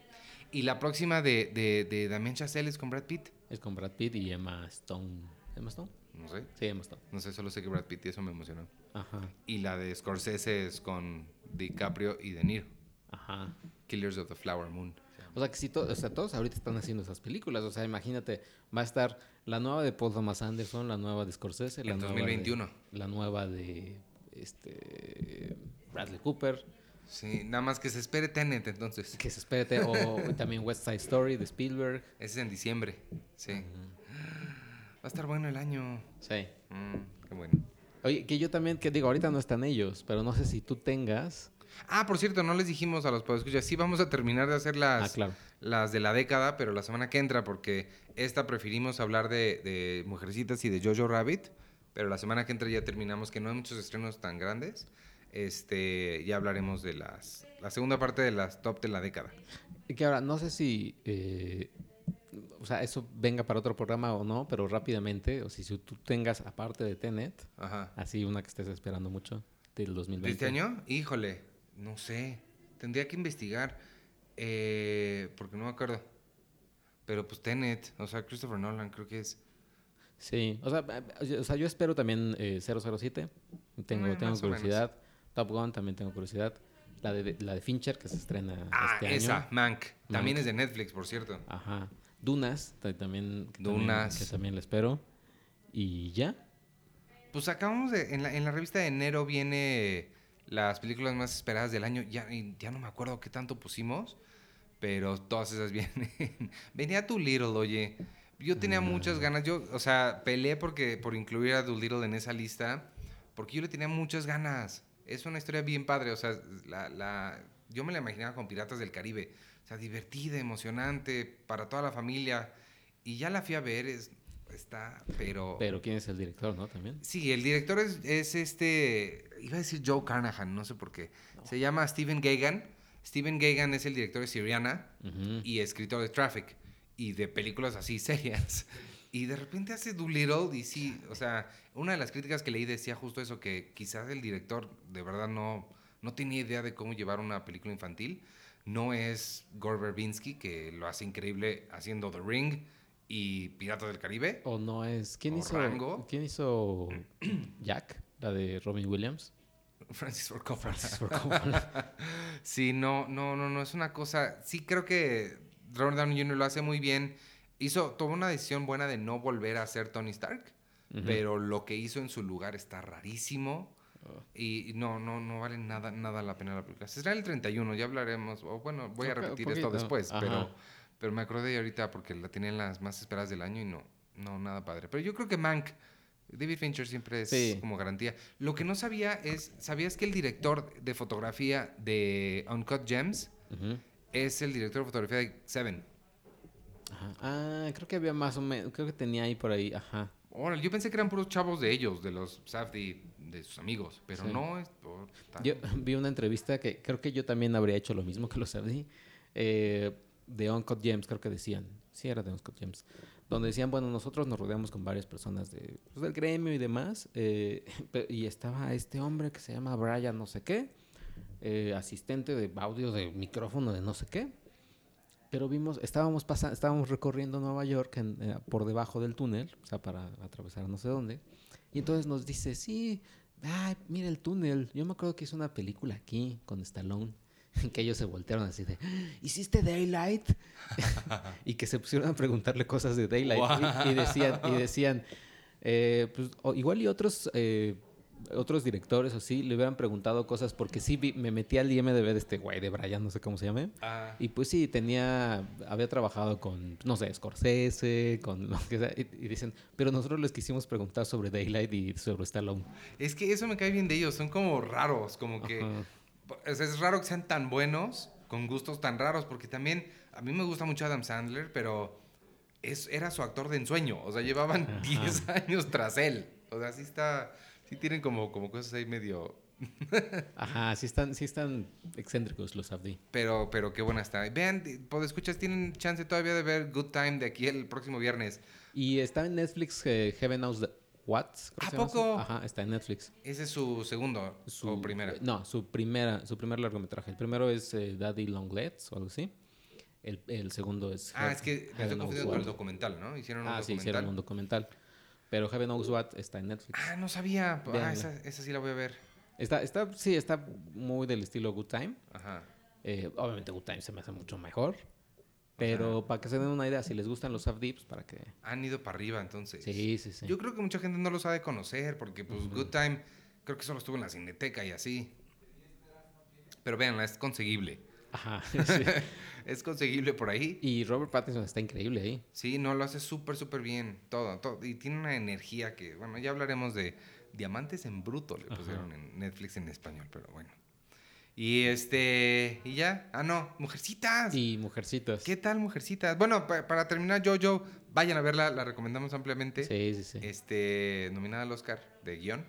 Y la próxima de, de, de Damien Chazelle es con Brad Pitt. Es con Brad Pitt y Emma Stone. ¿Emma Stone? No sé. Sí, Emma Stone. No sé, solo sé que Brad Pitt y eso me emocionó. Ajá, Y la de Scorsese es con DiCaprio y De Niro. ajá. Killers of the Flower Moon. O sea, que si to- o sea, todos ahorita están haciendo esas películas. O sea, imagínate, va a estar la nueva de Paul Thomas Anderson, la nueva de Scorsese, la En nueva 2021. De, la nueva de este Bradley Cooper, Sí, nada más que se espere Tenet entonces. que se espere, o también West Side Story de Spielberg. Ese es en diciembre. Sí. Va a estar bueno el año. Sí. Mm, qué bueno. Oye, que yo también, que digo, ahorita no están ellos, pero no sé si tú tengas. Ah, por cierto, no les dijimos a los podescuchas. Sí, vamos a terminar de hacer las, Ah, claro. las de la década, pero la semana que entra, porque esta preferimos hablar de, de Mujercitas y de Jojo Rabbit. Pero la semana que entra ya terminamos, que no hay muchos estrenos tan grandes. Este, ya hablaremos de las la segunda parte de las top de la década. Y que ahora, no sé si, eh, o sea, eso venga para otro programa o no, pero rápidamente, o si, si tú tengas, aparte de Tenet, Ajá. así una que estés esperando mucho del 2020. ¿De este año? Híjole, no sé. Tendría que investigar. eh, porque no me acuerdo. Pero pues Tenet, o sea, Christopher Nolan creo que es. Sí, o sea, eh, o sea yo espero también eh, 007, tengo, Eh, tengo curiosidad. Top Gun también tengo curiosidad. La de, la de Fincher que se estrena Ah, este esa, año. Mank. También es de Netflix, por cierto. Ajá. Dunas, ta- también, que también- Dunas. que también la espero. Y ya. Pues acabamos de. En la, en la revista de enero viene las películas más esperadas del año. Ya, ya no me acuerdo qué tanto pusimos. Pero todas esas vienen. Venía Doolittle, oye. Yo tenía muchas ganas. Yo, o sea, peleé porque, por incluir a Doolittle en esa lista. Porque yo le tenía muchas ganas. Es una historia bien padre. O sea, la, la, yo me la imaginaba con Piratas del Caribe. O sea, divertida, emocionante, para toda la familia. Y ya la fui a ver. Es, está, pero... Pero quién es el director, ¿no? También. Sí, el director es, es este. Iba a decir Joe Carnahan, no sé por qué. Se llama Steven Gagan. Steven Gagan es el director de Syriana Ujú. y escritor de Traffic y de películas así serias. Y de repente hace Doolittle y sí, o sea, una de las críticas que leí decía justo eso, que quizás el director de verdad no, no tenía idea de cómo llevar una película infantil. No es Gore Verbinski, que lo hace increíble haciendo The Ring y Piratas del Caribe. O no es. ¿Quién ¿O hizo? Rango? ¿Quién hizo Jack? La de Robin Williams. Francis Ford Coppola. Francis Ford Coppola. Sí, no, no, no, no, es una cosa. Sí, creo que Robert Downey Jr. lo hace muy bien. Hizo, tomó una decisión buena de no volver a ser Tony Stark, Pero lo que hizo en su lugar está rarísimo. Oh. Y no, no, no vale nada, nada la pena la película. Se será el 31, ya hablaremos. O bueno, voy a repetir esto después, Ajá. pero, Pero me acordé ahorita porque la tenía en las más esperadas del año y no, no, nada padre. Pero yo creo que Mank, David Fincher siempre es Sí. como garantía. Lo que no sabía es, ¿sabías que el director de fotografía de Uncut Gems es el director de fotografía de Seven? Ajá. Ah, creo que había más o menos, creo que tenía ahí por ahí, ajá. Órale, yo pensé que eran puros chavos de ellos, de los Safdie, de sus amigos, pero Sí. no es por... Yo vi una entrevista que creo que yo también habría hecho lo mismo que los Abdi, eh, de Uncut Gems, creo que decían, sí era de Uncut Gems, donde decían, bueno, nosotros nos rodeamos con varias personas de, pues, del gremio y demás, eh, y estaba este hombre que se llama Brian no sé qué, eh, asistente de audio, de micrófono, de no sé qué, pero vimos, estábamos pasando, estábamos recorriendo Nueva York en, eh, por debajo del túnel, o sea, para atravesar no sé dónde, y entonces nos dice, sí, ay, mira el túnel. Yo me acuerdo que hizo una película aquí con Stallone. Que ellos se voltearon así de, ¿hiciste Daylight? y que se pusieron a preguntarle cosas de Daylight. Y, y decían, y decían eh, pues, o- igual y otros, eh, otros directores o sí le hubieran preguntado cosas porque sí vi- me metí al IMDB de este güey de Brian, no sé cómo se llame. Ah, Y pues sí, tenía, había trabajado con, no sé, Scorsese, con lo que sea. Y, y dicen, pero nosotros les quisimos preguntar sobre Daylight y sobre Stallone. es que eso me cae bien de ellos, son como raros, como que... Sea, es raro que sean tan buenos, con gustos tan raros, porque también a mí me gusta mucho Adam Sandler, pero es, era su actor de ensueño, o sea, llevaban Ajá. 10 años tras él. O sea, sí está, sí tienen como, como cosas ahí medio... Ajá, sí están, sí están excéntricos los Abdi. Pero, pero qué buena está. Vean, escuchas, tienen chance todavía de ver Good Time de aquí el próximo viernes. Y está en Netflix eh, Heaven Knows the- What. ¿A poco? Ajá, está en Netflix. Ese es su segundo Su, o primera. No, su primera, su primer largometraje. El primero es eh, Daddy Long Legs o algo así. El, el segundo es. Ah, Heaven- es que me estoy confundiendo con el documental, ¿no? Hicieron un Ah, sí, hicieron un documental. Pero Heaven Knows What está en Netflix. Ah, no sabía. Ah, esa, esa sí la voy a ver. Está, está, sí, está muy del estilo Good Time. Ajá. Eh, obviamente Good Time se me hace mucho mejor. Pero para que se den una idea, si les gustan los Abdips, para que... Han ido para arriba, entonces. Sí, sí, sí. Yo creo que mucha gente no lo sabe conocer, porque pues Good Time creo que solo estuvo en la cineteca y así. Pero véanla, es conseguible. Ajá, sí. Es conseguible por ahí. Y Robert Pattinson está increíble ahí. Sí, no, lo hace súper, súper bien. Todo, todo. Y tiene una energía que, bueno, ya hablaremos de Diamantes en Bruto, le Ajá. pusieron en Netflix en español, pero bueno. Y este, y ya. Ah, no, Mujercitas. Y Mujercitas. ¿Qué tal, Mujercitas? Bueno, pa- para terminar, Jojo, vayan a verla, la recomendamos ampliamente. Sí, sí, sí. Este, nominada al Oscar de guion.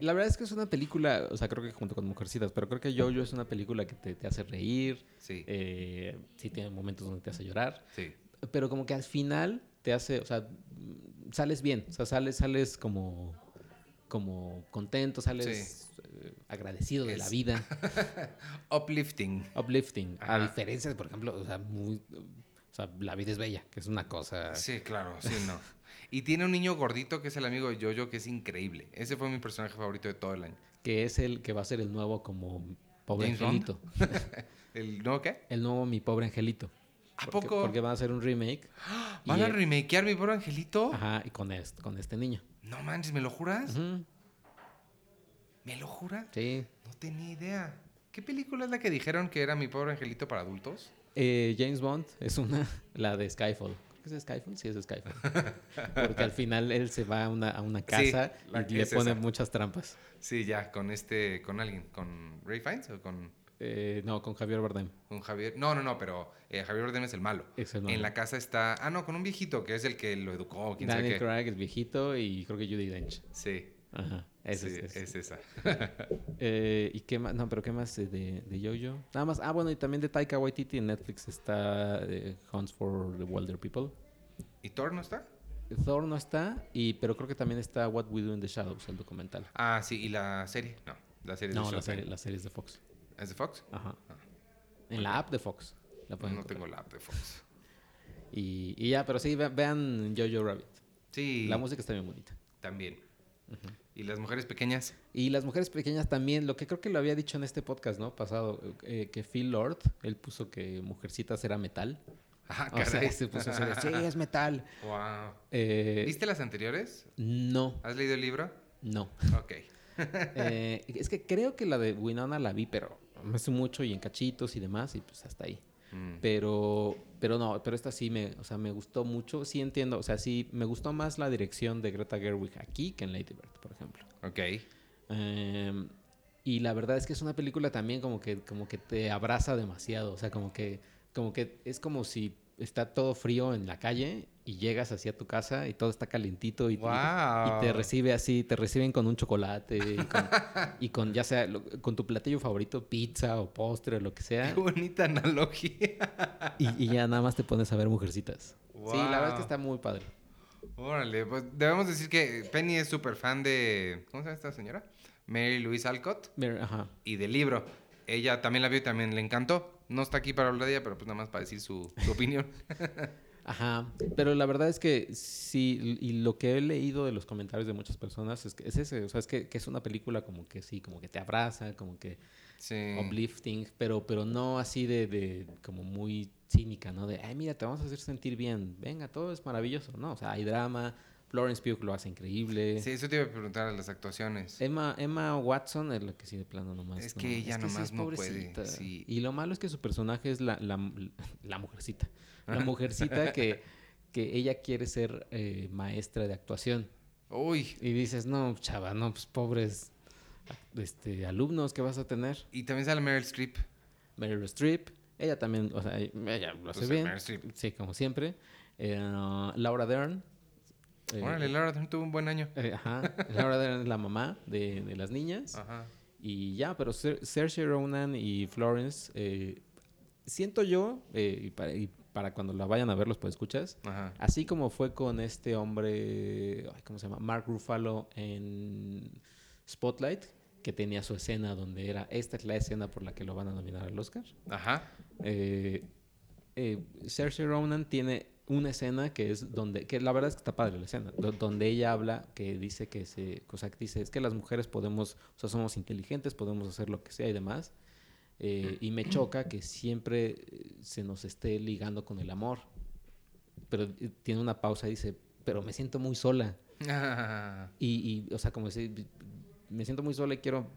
La verdad es que es una película, o sea, creo que junto con Mujercitas, pero creo que Jojo es una película que te, te hace reír, Sí, eh, sí tiene momentos donde te hace llorar, sí. pero como que al final te hace, o sea, sales bien, o sea, sales, sales como, como contento, sales eh, agradecido de la vida, Uplifting. uplifting, a diferencia de, por ejemplo, o sea, muy, o sea, La vida es bella, que es una cosa... Sí, claro, sí, no. Y tiene un niño gordito que es el amigo de Jojo, que es increíble. Ese fue mi personaje favorito de todo el año. que es el que va a ser el nuevo como pobre James angelito. ¿El no qué? El nuevo mi pobre angelito. ¿A Porque- poco? Porque van a hacer un remake. ¿Van y a remakear mi pobre angelito? Ajá, y con este, con este niño. No manches, ¿me lo juras? ¿Me lo juras? Sí. No tenía idea. ¿Qué película es la que dijeron que era mi pobre angelito para adultos? Eh, James Bond es una, la de Skyfall. Que es Skyfall, sí es Skyfall. Porque al final él se va a una, a una casa y le es pone esa. muchas trampas. Sí, ya, con este, con alguien, con Ray Fiennes o con, Eh, no, con Javier Bardem. con Javier. No, no, no, pero eh, Javier Bardem es el malo. El En la casa está, ah, no, con un viejito que es el que lo educó, quién sabe Daniel qué. Craig, el viejito, y creo que Judy Dench. Sí, Ajá, ese sí, es. es esa. Eh, ¿Y qué más? No, pero ¿qué más de, de Jojo? Nada más. Ah, bueno, y también de Taika Waititi en Netflix está eh, Hunts for the Wilder People. ¿Y Thor no está? Thor no está, y, pero creo que también está What We Do in the Shadows, el documental. Ah, sí, ¿y la serie? No, la serie de No, la Showtime. serie, la serie es de Fox. ¿Es de Fox? Ajá. Ah. En la app de Fox. La No, encontrar. tengo la app de Fox. Y, y ya, pero sí, ve- vean Jojo Rabbit. Sí, La música está bien bonita. también. ¿Y las mujeres pequeñas? Y las mujeres pequeñas también, lo que creo que lo había dicho en este podcast, ¿no? Pasado, eh, que Phil Lord, él puso que Mujercitas era metal. Ah, O sea, caray. se puso así de, sí, es metal. Wow. Eh, ¿Viste las anteriores? No, ¿Has leído el libro? no. Ok. Eh, es que creo que la de Winona la vi, pero me hace mucho y en cachitos y demás, y pues hasta ahí. Mm. Pero pero no, pero esta sí me, o sea, me gustó mucho. Sí entiendo, o sea, sí me gustó más la dirección de Greta Gerwig aquí que en Lady Bird, por ejemplo. Ok. Em, y la verdad es que es una película también como que, como que te abraza demasiado. O sea, como que, como que es como si está todo frío en la calle y llegas hacia tu casa y todo está calientito y, y- y Wow. te recibe así, te reciben con un chocolate y con, y con ya sea con tu platillo favorito, pizza o postre o lo que sea. Qué bonita analogía. Y, y ya nada más te pones a ver mujercitas. Sí, la verdad es Wow. que está muy padre. Órale, pues debemos decir que Penny es súper fan de. ¿Cómo se llama esta señora? Mary Louise Alcott Mira, Ajá. y del libro. Ella también la vio y también le encantó. No está aquí para hablar de ella, pero pues nada más para decir su, su opinión. Ajá, pero la verdad es que sí, y lo que he leído de los comentarios de muchas personas es que es ese, o sea, es que, que es una película como que sí, como que te abraza, como que Sí. uplifting, pero, pero no así de, de como muy cínica, ¿no? De, ay, mira, te vamos a hacer sentir bien, venga, todo es maravilloso, ¿no? O sea, hay drama, Florence Pugh lo hace increíble. Sí, eso te iba a preguntar a las actuaciones. Emma, Emma Watson es la que sí de plano nomás. Es que ella sí nomás es no puede, sí. Y lo malo es que su personaje es la, la, la mujercita. La mujercita que, que ella quiere ser eh, maestra de actuación. Uy. Y dices, no, chava, no, pues pobres este, alumnos que vas a tener. Y también sale Meryl Streep. Meryl Streep, ella también, o sea, ella lo hace Pues, bien. Meryl Streep. Sí, como siempre. Eh, Laura Dern. eh, Órale, Laura Dern tuvo un buen año. eh, ajá. Laura Dern es la mamá de, de las niñas. Ajá. Y ya, pero Cer- Saoirse Ronan y Florence, eh, siento yo, eh, y, para, y para cuando la vayan a ver los escuchas, Ajá. así como fue con este hombre, ay, ¿cómo se llama? Mark Ruffalo en Spotlight, que tenía su escena donde era, esta es la escena por la que lo van a nominar al Oscar. Ajá. Eh, eh, Saoirse Ronan tiene una escena que es donde, que la verdad es que está padre la escena, do- donde ella habla, que dice que se, o sea, que dice, es que las mujeres podemos, o sea, somos inteligentes, podemos hacer lo que sea y demás. Eh, y me choca que siempre eh, se nos esté ligando con el amor. Pero eh, tiene una pausa y dice, pero me siento muy sola. Ah, Y, y, o sea, como decir, me siento muy sola y quiero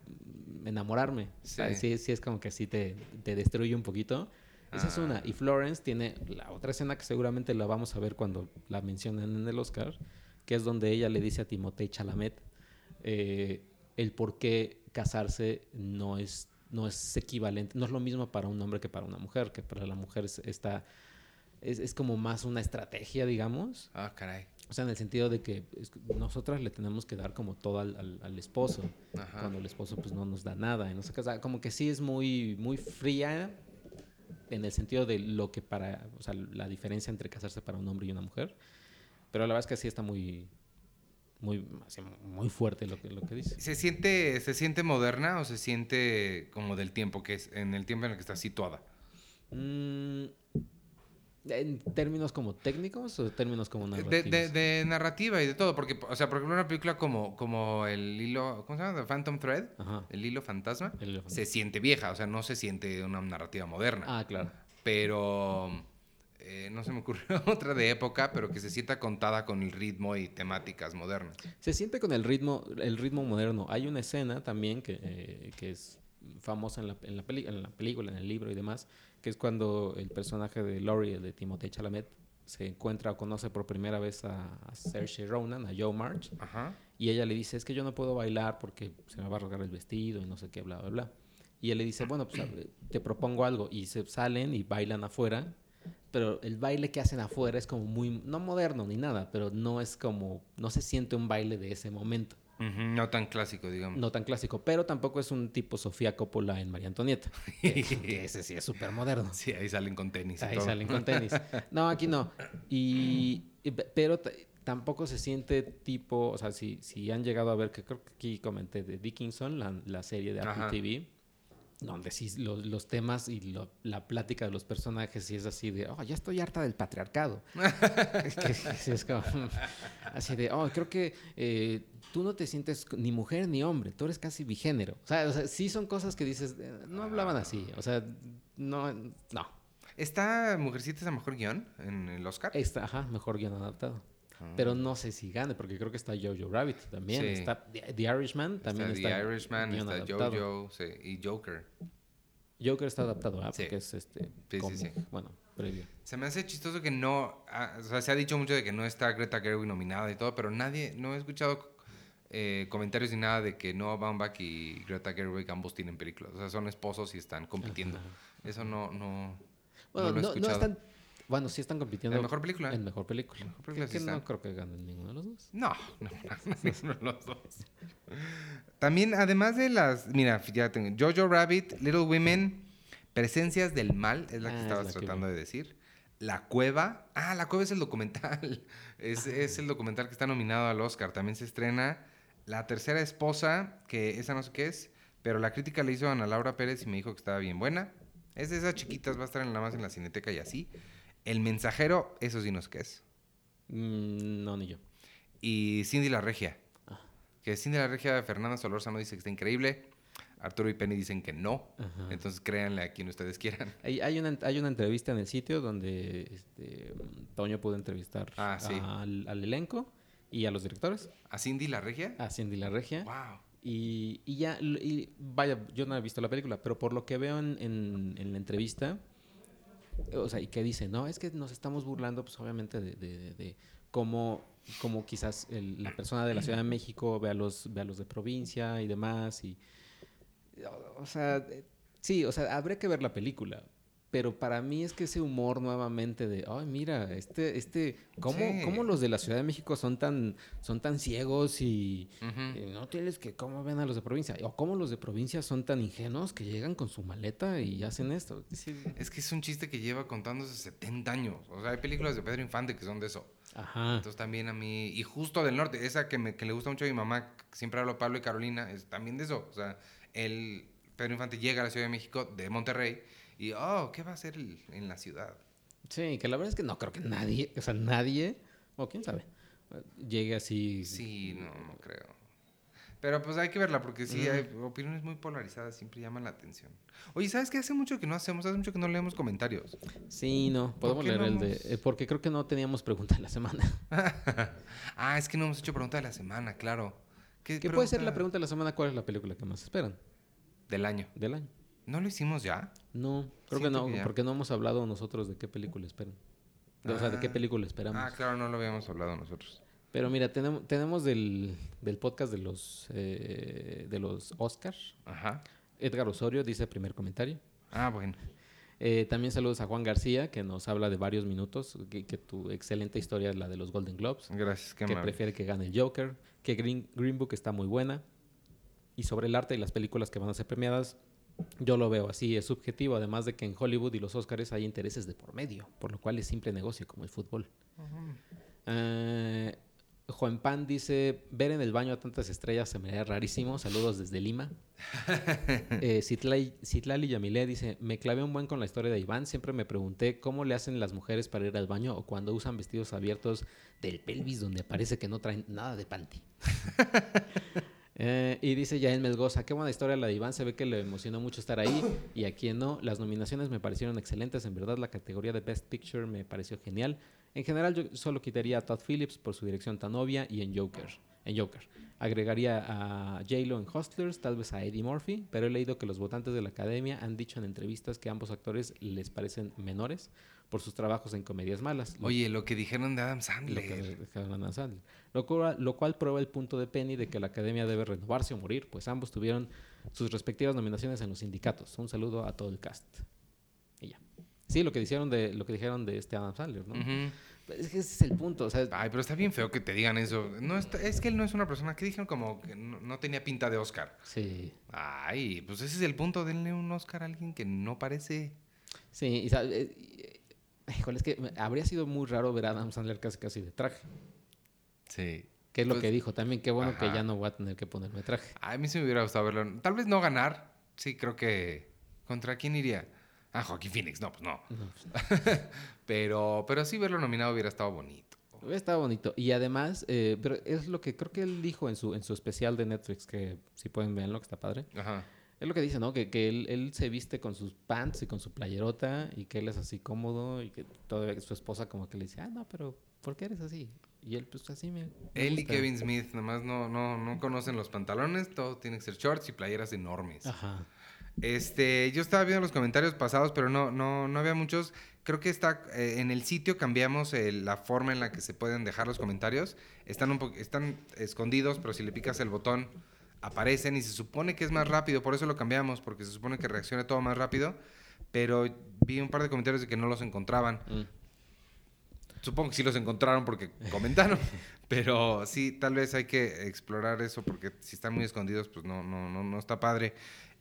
enamorarme. Sí. Sí, sí es como que sí te, te destruye un poquito. Esa es una. Ah. Y Florence tiene la otra escena que seguramente la vamos a ver cuando la mencionen en el Oscar, que es donde ella le dice a Timothée Chalamet eh, el por qué casarse no es, no es equivalente, no es lo mismo para un hombre que para una mujer, que para la mujer es, está, es, es como más una estrategia, digamos. Ah, caray. O sea, en el sentido de que es- nosotras le tenemos que dar como todo al, al- al esposo, Ajá. cuando el esposo pues no nos da nada. Qué, o sea, como que sí es muy, muy fría en el sentido de lo que para, o sea, la diferencia entre casarse para un hombre y una mujer. Pero la verdad es que sí está muy, muy, muy fuerte lo que, lo que dice. ¿Se siente, ¿Se siente moderna o se siente como del tiempo que es, en el tiempo en el que está situada? Mm, ¿En términos como técnicos o términos como narrativos? de- de narrativa y de todo, porque, o sea, por ejemplo, una película como, como El Hilo, ¿cómo se llama? The Phantom Thread, Ajá. El Hilo Fantasma, El se siente vieja, o sea, no se siente una narrativa moderna. Ah, claro. Pero eh, no se me ocurrió otra de época, pero que se sienta contada con el ritmo y temáticas modernas. Se siente con el ritmo, el ritmo moderno. Hay una escena también que, eh, que es famosa en la, en, la peli- en la película, en el libro y demás, que es cuando el personaje de Laurie, el de Timothée Chalamet, se encuentra o conoce por primera vez a, a Saoirse Ronan, a Joe March, Ajá. y ella le dice, es que yo no puedo bailar porque se me va a rasgar el vestido y no sé qué, bla, bla, bla. Y él le dice, bueno, pues te propongo algo. Y se salen y bailan afuera. Pero el baile que hacen afuera es como muy, no moderno ni nada, pero no es como, no se siente un baile de ese momento. No tan clásico, digamos. No tan clásico, pero tampoco es un tipo Sofía Coppola en María Antonieta. Que, que ese sí es súper moderno. Sí, ahí salen con tenis. Ahí todo. salen con tenis. No, aquí no. Y, y- pero tampoco se siente tipo, o sea, si, si han llegado a ver, que creo que aquí comenté de Dickinson, la, la serie de Apple Ajá. TV, donde sí los, los temas y lo- la plática de los personajes sí es así de, oh, ya estoy harta del patriarcado. Que es como, así de, oh, creo que eh, tú no te sientes ni mujer ni hombre, tú eres casi bigénero. O sea, o sea, sí son cosas que dices, eh, no hablaban así, o sea, no, no. ¿Está Mujercitas a mejor guion en el Oscar? Está, ajá, mejor guion adaptado. Pero no sé si gane, porque creo que está Jojo Rabbit también. Sí. Está The, Irishman también está está. The Irishman, está adaptado. Jojo sí, y Joker. Joker está adaptado, ¿ah? Sí. Porque es este. Sí, sí, como- sí. Bueno, previo. Se me hace chistoso que no, ah, o sea, se ha dicho mucho de que no está Greta Gerwig nominada y todo, pero nadie, no he escuchado eh, comentarios ni nada de que Noah Baumbach y Greta Gerwig ambos tienen películas. O sea, son esposos y están compitiendo. Ajá. Eso no, no, Bueno, no lo he no, están. Bueno, sí están compitiendo. ¿En mejor película? En mejor película. Mejor película Que sí no creo que ganen ninguno de los dos. No, no, no, ninguno de los dos. También, además de las, mira, ya tengo Jojo Rabbit, Little Women, Presencias del Mal, es la que Ah, es estabas la tratando de decir. La Cueva, ah, La Cueva es el documental, es, es el documental que está nominado al Oscar, también se estrena. La Tercera Esposa, que esa no sé qué es, pero la crítica le hizo a Ana Laura Pérez y me dijo que estaba bien buena. Es de esas chiquitas, va a estar en la más en la cineteca y así. El Mensajero, eso sí no sé qué es. Mm, no, ni yo. Y Cindy la Regia. Ah. Que Cindy la Regia, Fernanda Solórzano dice que está increíble. Arturo y Penny dicen que no. Ajá. Entonces créanle a quien ustedes quieran. Hay, hay una, hay una entrevista en el sitio donde este, Toño pudo entrevistar Ah, sí. al, al elenco y a los directores, ¿A Cindy la Regia? a Cindy La Regia. Wow. Y, y ya, y vaya, yo no he visto la película, pero por lo que veo en, en- en la entrevista, o sea, y que dice, no, es que nos estamos burlando, pues obviamente, de, de- de- cómo, cómo quizás la persona de la Ciudad de México ve a los, ve a los de provincia y demás. Y, o, o sea, eh, sí, o sea, habría que ver la película. Pero para mí es que ese humor nuevamente de, ay, mira, este, este, ¿cómo, Sí. cómo los de la Ciudad de México son tan, son tan ciegos y, no tienes que cómo ven a los de provincia. O cómo los de provincia son tan ingenuos que llegan con su maleta y hacen esto. Sí. Es que es un chiste que lleva contándose 70 años. O sea, hay películas de Pedro Infante que son de eso. Ajá. Entonces también a mí, y justo del norte, esa que, me, que le gusta mucho a mi mamá, siempre hablo Pablo y Carolina, es también de eso. O sea, el Pedro Infante llega a la Ciudad de México de Monterrey y, oh, ¿qué va a hacer el- en la ciudad? Sí, que la verdad es que no creo que nadie, o sea, nadie, o quién sabe, llegue así. Sí, no, no creo. Pero pues hay que verla porque sí, hay opiniones muy polarizadas, siempre llaman la atención. Oye, ¿sabes qué? Hace mucho que no hacemos, hace mucho que no leemos comentarios. Sí, no, podemos leer no el de. eh, porque creo que no teníamos pregunta de la semana. ah, es que no hemos hecho pregunta de la semana, claro. ¿Qué ¿Qué puede ser la pregunta de la semana? ¿Cuál es la película que más esperan Del año. del año? ¿No lo hicimos ya? No, creo que no, que porque no hemos hablado nosotros de qué película esperan. O sea, de qué Ah. película esperamos. Ah, claro, no lo habíamos hablado nosotros. Pero mira, tenemos, tenemos del, del podcast de los, eh, de los Oscars. Ajá. Edgar Osorio dice primer comentario. Ah, bueno. Eh, también saludos a Juan García, que nos habla de varios minutos, que, que tu excelente historia es la de los Golden Globes, Gracias, qué que prefiere que gane el Joker, que Green, Green Book está muy buena. Y sobre el arte y las películas que van a ser premiadas, yo lo veo así, es subjetivo, además de que en Hollywood y los Oscars hay intereses de por medio, por lo cual es simple negocio como el fútbol. Eh, Juan Pan dice, ver en el baño a tantas estrellas se me haría rarísimo. Saludos desde Lima. eh, Citlali, Citlali Yamilé dice, me clavé un buen con la historia de Iván. Siempre me pregunté cómo le hacen las mujeres para ir al baño o cuando usan vestidos abiertos del pelvis donde parece que no traen nada de panty. Eh, y dice Yael Melgoza, qué buena historia la de Iván, se ve que le emocionó mucho estar ahí y a quien no, las nominaciones me parecieron excelentes, en verdad la categoría de Best Picture me pareció genial. En general yo solo quitaría a Todd Phillips por su dirección tan obvia y en Joker. En Joker. Agregaría a J-Lo en Hustlers, tal vez a Eddie Murphy, pero he leído que los votantes de la academia han dicho en entrevistas que ambos actores les parecen menores por sus trabajos en comedias malas. lo Oye, lo que dijeron de Adam lo Sandler. que dejaron a Adam Sandler. Lo cual, lo cual prueba el punto de Penny de que la academia debe renovarse o morir, pues ambos tuvieron sus respectivas nominaciones en los sindicatos. Un saludo a todo el cast. Y ya. Sí, lo que dijeron de, lo que dijeron de este Adam Sandler, ¿no? Ujú. Es que ese es el punto. O sea, Ay, pero está bien feo que te digan eso. No está- es que él no es una persona que dijeron como que no, no tenía pinta de Oscar. sí. Ay, pues ese es el punto. Denle un Oscar a alguien que no parece. Sí, y, eh, y- híjole, es que habría sido muy raro ver a Adam Sandler casi casi de traje. Sí. Que es lo Pues, que dijo también. Qué bueno que ya no voy a tener que ponerme traje. A mí sí me hubiera gustado verlo. Tal vez no ganar. Sí, creo que. ¿Contra quién iría? Ah, Joaquín Phoenix. No, pues no. No, pues, Pero, pero sí verlo nominado hubiera estado bonito. Está bonito. Y además, eh, pero es lo que creo que él dijo en su, en su especial de Netflix, que si pueden verlo, que está padre. Ajá. Es lo que dice, ¿no? Que, que él, él se viste con sus pants y con su playerota y que él es así cómodo y que todavía su esposa como que le dice, ah, no, pero ¿por qué eres así? Y él, pues así me. me Él y gusta". Kevin Smith nomás no, no, no conocen los pantalones. Todo tiene que ser shorts y playeras enormes. Ajá. Este, yo estaba viendo los comentarios pasados, pero no, no, no había muchos. Creo que está eh, en el sitio cambiamos el- la forma en la que se pueden dejar los comentarios. Están un están escondidos, pero si le picas el botón aparecen y se supone que es más rápido, por eso lo cambiamos, porque se supone que reacciona todo más rápido. Pero vi un par de comentarios de que no los encontraban. Mm. Supongo que sí los encontraron porque comentaron, pero sí, tal vez hay que explorar eso porque si están muy escondidos, pues no, no, no, no está padre.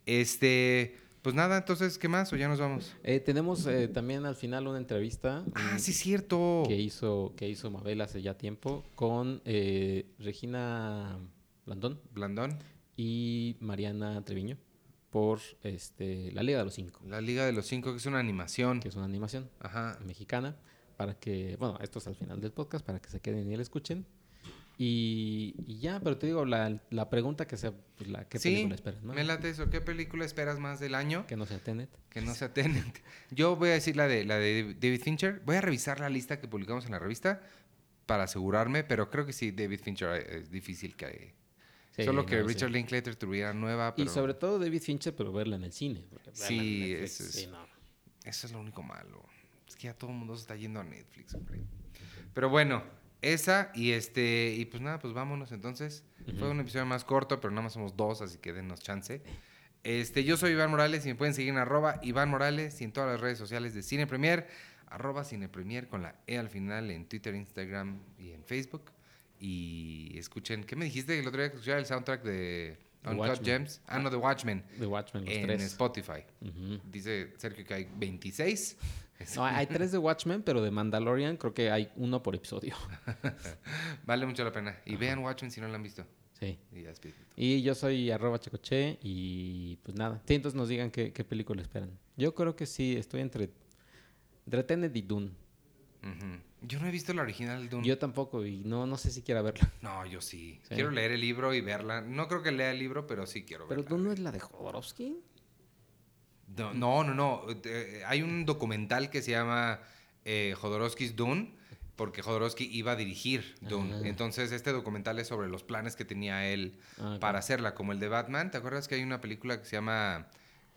Este, pues nada, entonces, ¿qué más? ¿O ya nos vamos? Eh, tenemos eh, también al final una entrevista Ah, sí, cierto. que hizo que hizo Mabel hace ya tiempo con eh, Regina Blandón Blandón, y Mariana Treviño por este La Liga de los Cinco, la Liga de los Cinco, que es una animación. que es una animación Ajá. mexicana para que, bueno, esto es al final del podcast para que se queden y la escuchen. Y, y ya, pero te digo, la, la pregunta que sea, pues, la, ¿qué sí, película esperas? no? me late eso. ¿Qué película esperas más del año? Que no sea Tenet. Que no sea Tenet. Yo voy a decir la de, la de David Fincher. Voy a revisar la lista que publicamos en la revista para asegurarme, pero creo que sí, David Fincher eh, es difícil que... Sí, Solo que no, sí. Richard Linklater tuviera nueva, Y sobre todo David Fincher, pero verla en el cine. Sí, Netflix, eso es- sí, no. eso es lo único malo. Es que ya todo el mundo se está yendo a Netflix, hombre. Pero bueno, esa y este, y pues nada, pues vámonos entonces. Fue un episodio más corto, pero nada más somos dos, así que denos chance. Este, yo soy Iván Morales y me pueden seguir en arroba Iván Morales y en todas las redes sociales de Cine Premier, arroba Cine Premier con la E al final en Twitter, Instagram y en Facebook. Y escuchen, ¿qué me dijiste el otro día que escuchaba el soundtrack de Uncut. Gems? Ah, no, The Watchmen. The Watchmen, los En tres. Spotify. Dice Sergio que hay 26. No, hay tres de Watchmen, pero de Mandalorian creo que hay uno por episodio. Vale mucho la pena. Y vean Watchmen si no lo han visto. Sí. Y yo soy arroba checoche y pues nada. Sí, entonces nos digan qué, qué película esperan. Yo creo que sí, estoy entre, entre Tenet y Dune. Yo no he visto la original Dune. Yo tampoco y no, no sé si quiera verla. No, yo sí. Sí. Quiero leer el libro y verla. No creo que lea el libro, pero sí quiero Pero verla. Dune no es la de Jodorowsky. No, no, no. no. Eh, hay un documental que se llama eh, Jodorowsky's Dune, porque Jodorowsky iba a dirigir Dune. Ah. Entonces, este documental es sobre los planes que tenía él Ah, para hacerla, como el de Batman. ¿Te acuerdas que hay una película que se llama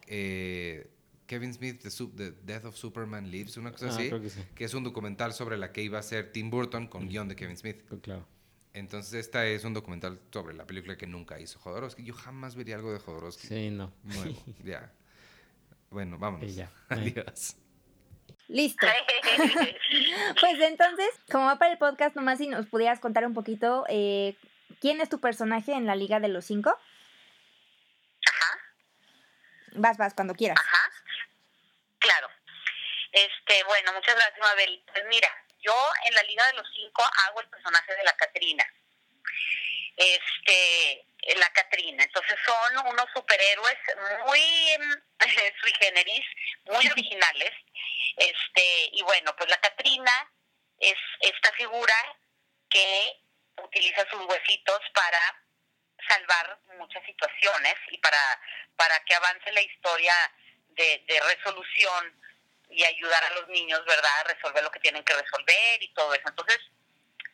eh, Kevin Smith, The, Su- The Death of Superman Lives, una cosa Ah, así? creo que sí. que es un documental sobre la que iba a hacer Tim Burton con guion de Kevin Smith. Pues Claro. Entonces, esta es un documental sobre la película que nunca hizo Jodorowsky. Yo jamás vería algo de Jodorowsky Sí, no. nuevo. ya. Bueno, vámonos. Y ya. Adiós. Listo. Pues entonces, como va para el podcast, nomás si nos pudieras contar un poquito eh, quién es tu personaje en la Liga de los Cinco. Ajá, Vas, vas, cuando quieras. ajá. Este, bueno, muchas gracias, Mabel. Pues mira, yo en la Liga de los Cinco hago el personaje de la Catrina. Este, la Catrina. Entonces son unos superhéroes muy mm, sui generis, muy originales. Este, y bueno, pues la Catrina es esta figura que utiliza sus huesitos para salvar muchas situaciones y para, para que avance la historia de, de resolución y ayudar a los niños, ¿verdad?, a resolver lo que tienen que resolver y todo eso. Entonces,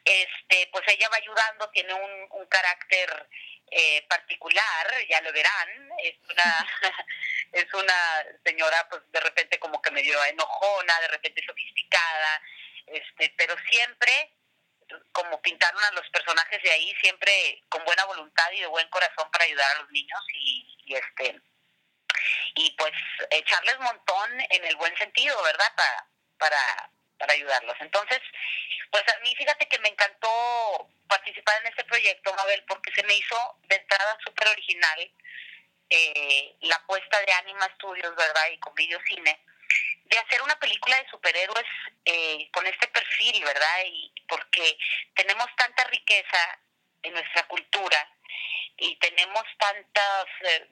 este, pues ella va ayudando, tiene un, un carácter eh, particular, ya lo verán, es una, es una señora pues de repente como que medio enojona, de repente sofisticada, este, pero siempre como pintaron a los personajes de ahí, siempre con buena voluntad y de buen corazón para ayudar a los niños y, y este y pues echarles montón en el buen sentido, ¿verdad? Para, para, para ayudarlos. Entonces, pues a mí fíjate que me encantó participar en este proyecto, Mabel, porque se me hizo de entrada súper original eh, la apuesta de Anima Studios, ¿verdad? Y con Videocine, de hacer una película de superhéroes eh, con este perfil, ¿verdad? Y porque tenemos tanta riqueza en nuestra cultura y tenemos tantas eh,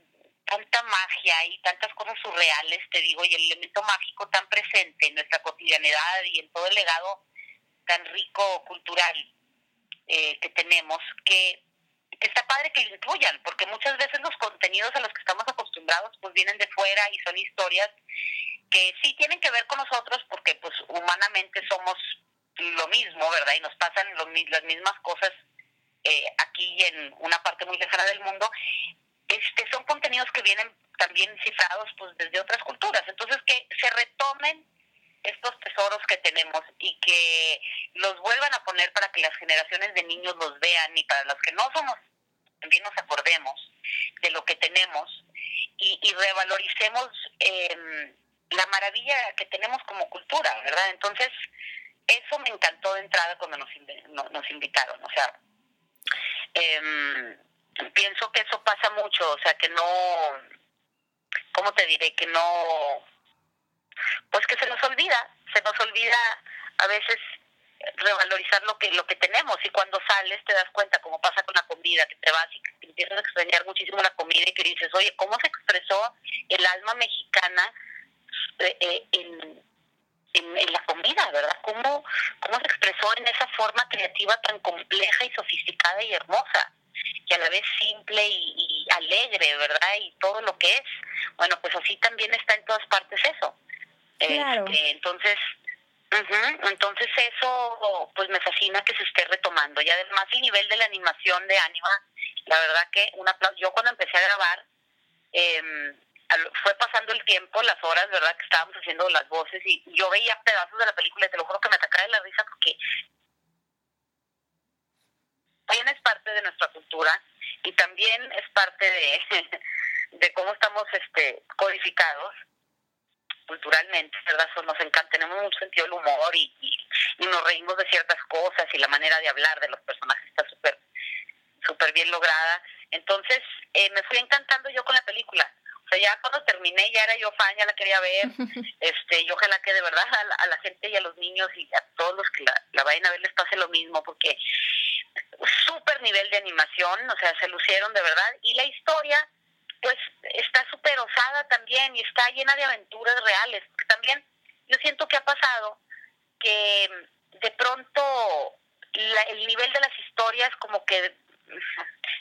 tanta magia y tantas cosas surreales, te digo, y el elemento mágico tan presente en nuestra cotidianidad y en todo el legado tan rico cultural eh, que tenemos, que, está padre que lo incluyan, porque muchas veces los contenidos a los que estamos acostumbrados pues vienen de fuera y son historias que sí tienen que ver con nosotros porque pues humanamente somos lo mismo, ¿verdad? Y nos pasan lo las mismas cosas eh, aquí en una parte muy lejana del mundo. Este, son contenidos que vienen también cifrados pues desde otras culturas. Entonces que se retomen estos tesoros que tenemos y que los vuelvan a poner para que las generaciones de niños los vean y para los que no somos, también nos acordemos de lo que tenemos y, y revaloricemos eh, la maravilla que tenemos como cultura, ¿verdad? Entonces, eso me encantó de entrada cuando nos, invitaron, o sea, eh, pienso que eso pasa mucho, o sea, que no, ¿cómo te diré? Que no, pues que se nos olvida, se nos olvida a veces revalorizar lo que lo que tenemos y cuando sales te das cuenta como pasa con la comida que te vas y te empiezas a extrañar muchísimo la comida y que dices oye cómo se expresó el alma mexicana eh, eh, en, en, la comida verdad cómo cómo se expresó en esa forma creativa tan compleja y sofisticada y hermosa y a la vez simple y, alegre, ¿verdad? Y todo lo que es. Bueno, pues así también está en todas partes eso. Claro. Este, entonces, entonces eso pues me fascina que se esté retomando. Y además el nivel de la animación de Anima, la verdad que un aplauso. Yo cuando empecé a grabar, eh, fue pasando el tiempo, las horas, ¿verdad? Que estábamos haciendo las voces y yo veía pedazos de la película y te lo juro que me atacaba de la risa porque también es parte de nuestra cultura y también es parte de, de cómo estamos este codificados culturalmente, ¿verdad? Eso nos encanta, tenemos mucho sentido del humor y, y, nos reímos de ciertas cosas y la manera de hablar de los personajes está súper súper bien lograda. Entonces, eh, me fui encantando yo con la película. O sea, ya cuando terminé ya era yo fan, ya la quería ver. este Y ojalá que de verdad a la, gente y a los niños y a todos los que la, la vayan a ver les pase lo mismo, porque súper nivel de animación, o sea, se lucieron de verdad. Y la historia, pues, está súper osada también y está llena de aventuras reales. También yo siento que ha pasado que de pronto el nivel de las historias como que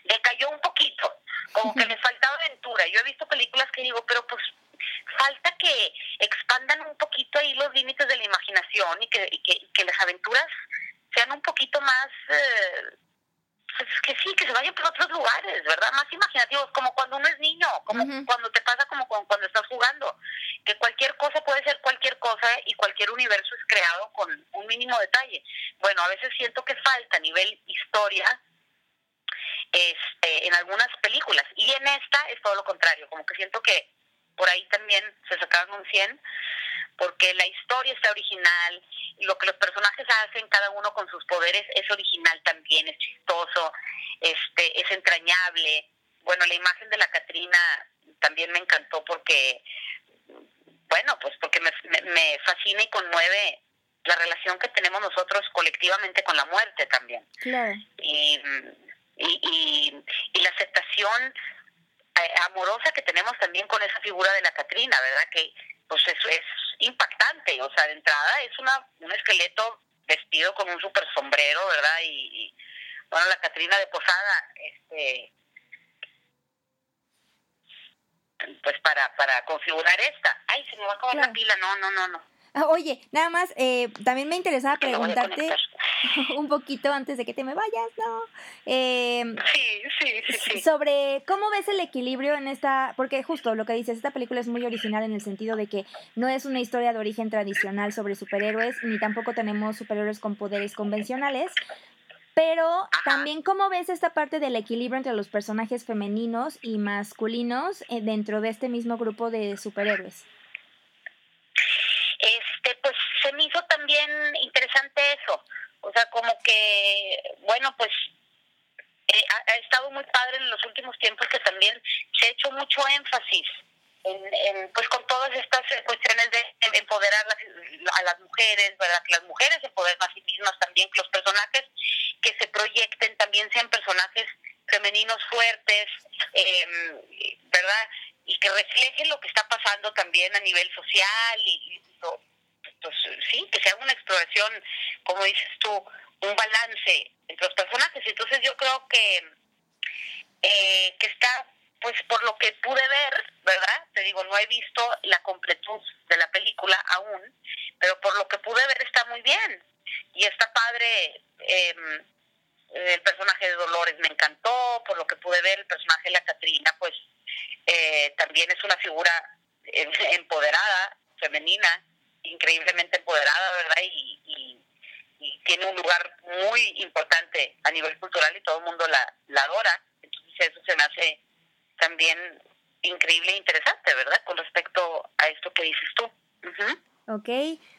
decayó un poquito, como que les faltaba aventura. Yo he visto películas que digo, pero pues falta que expandan un poquito ahí los límites de la imaginación y que, que, que las aventuras sean un poquito más, eh, pues que sí, que se vayan por otros lugares, ¿verdad? Más imaginativos, como cuando uno es niño, como cuando te pasa como cuando, estás jugando, que cualquier cosa puede ser cualquier cosa y cualquier universo es creado con un mínimo detalle. Bueno, a veces siento que falta a nivel historia este, en algunas películas y en esta es todo lo contrario, como que siento que por ahí también se sacaron un 100 porque la historia está original, lo que los personajes hacen cada uno con sus poderes es original también, es chistoso, este, es entrañable. Bueno, la imagen de la Catrina también me encantó porque, bueno, pues porque me, me, fascina y conmueve la relación que tenemos nosotros colectivamente con la muerte también. Claro. Y, y, y, la aceptación eh, amorosa que tenemos también con esa figura de la Catrina, ¿verdad? Que pues eso es impactante, o sea, de entrada es una un esqueleto vestido con un super sombrero, ¿verdad? Y, bueno, la Catrina de Posada, este, pues para, para configurar esta. Ay, se me va a acabar la pila, no, no, no, no. Ah, oye, nada más, eh, también me interesaba preguntarte un poquito antes de que te me vayas, ¿no? Em, sí, sí, sí, Sobre cómo ves el equilibrio en esta, porque justo lo que dices, esta película es muy original en el sentido de que no es una historia de origen tradicional sobre superhéroes, ni tampoco tenemos superhéroes con poderes convencionales, pero también cómo ves esta parte del equilibrio entre los personajes femeninos y masculinos eh, dentro de este mismo grupo de superhéroes este pues se me hizo también interesante eso o sea como que bueno pues eh, ha, estado muy padre en los últimos tiempos que también se ha hecho mucho énfasis en, pues con todas estas cuestiones de, empoderar a las mujeres, ¿verdad? Que las mujeres se empoderen a sí mismas también, que los personajes que se proyecten también sean personajes femeninos fuertes, eh, ¿verdad? Y que reflejen lo que está pasando también a nivel social y, pues sí, que sea una exploración, como dices tú, un balance entre los personajes. Entonces yo creo que, eh, que está, pues por lo que pude ver, ¿verdad? Te digo, no he visto la completud de la película aún, pero por lo que pude ver está muy bien. Y está padre. Eh, el personaje de Dolores me encantó, por lo que pude ver, el personaje de la Catrina, pues eh, también es una figura em, empoderada, femenina, increíblemente empoderada, ¿verdad? Y, y, tiene un lugar muy importante a nivel cultural y todo el mundo la, la adora. Entonces eso se me hace también increíble e interesante, ¿verdad? Con respecto a esto que dices tú. Ok,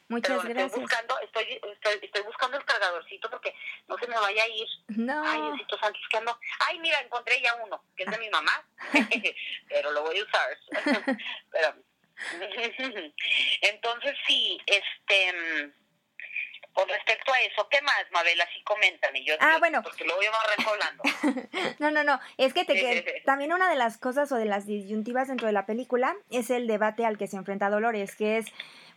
muchas gracias. Estoy buscando, estoy, estoy, buscando el cargadorcito porque no se me vaya a ir. No. Ay, Diosito Santos, que ando. Ay, mira, encontré ya uno, que es de mi mamá, pero lo voy a usar. pero, entonces sí, este con respecto a eso, ¿qué más, Mabel? Así coméntame. Yo, ah, bueno. Porque luego yo me no, no, no. Es que, te, también una de las cosas o de las disyuntivas dentro de la película es el debate al que se enfrenta Dolores, que es,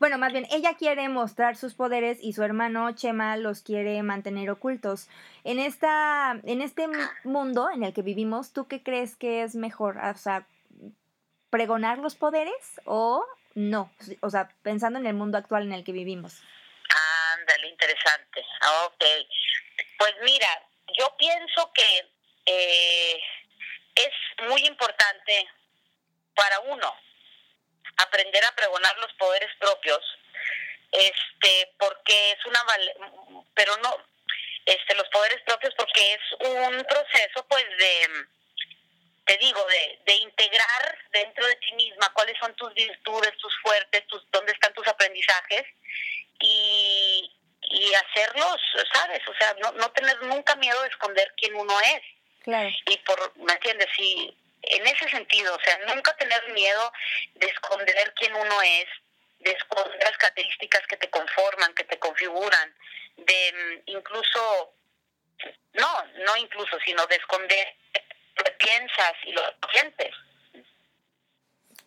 bueno, más bien, ella quiere mostrar sus poderes y su hermano Chema los quiere mantener ocultos. En, esta, en este mundo en el que vivimos, ¿tú qué crees que es mejor? O sea, pregonar los poderes o no? O sea, pensando en el mundo actual en el que vivimos. Ándale, interesante. Ok. Pues mira, yo pienso que eh, es muy importante para uno aprender a pregonar los poderes propios, este, porque es una, pero no, este, los poderes propios porque es un proceso, pues, de, te digo, de, de integrar dentro de ti misma cuáles son tus virtudes, tus fuertes, tus, dónde están tus aprendizajes y, y hacerlos, ¿sabes? O sea, no, no tener nunca miedo de esconder quién uno es. Claro. Y por, ¿me entiendes? Y en ese sentido, o sea, nunca tener miedo de esconder quién uno es, de esconder las características que te conforman, que te configuran, de mm, incluso, no, no incluso, sino de esconder lo que piensas y lo que sientes.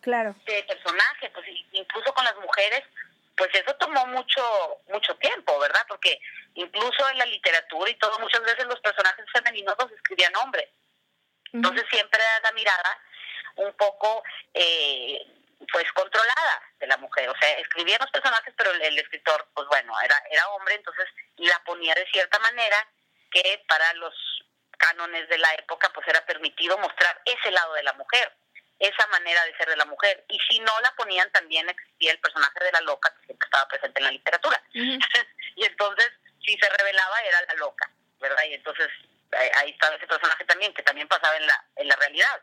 Claro. De personaje, pues incluso con las mujeres, pues eso tomó mucho mucho tiempo, ¿verdad? Porque incluso en la literatura y todo, muchas veces los personajes femeninos los escribían hombres. Entonces siempre era la mirada un poco, eh, pues, controlada de la mujer. O sea, escribían los personajes, pero el, escritor, pues bueno, era, era hombre, entonces la ponía de cierta manera que para los cánones de la época, pues era permitido mostrar ese lado de la mujer esa manera de ser de la mujer. Y si no la ponían, también existía el personaje de la loca que siempre estaba presente en la literatura. y entonces, si se revelaba, era la loca, ¿verdad? Y entonces ahí estaba ese personaje también, que también pasaba en la, en la realidad.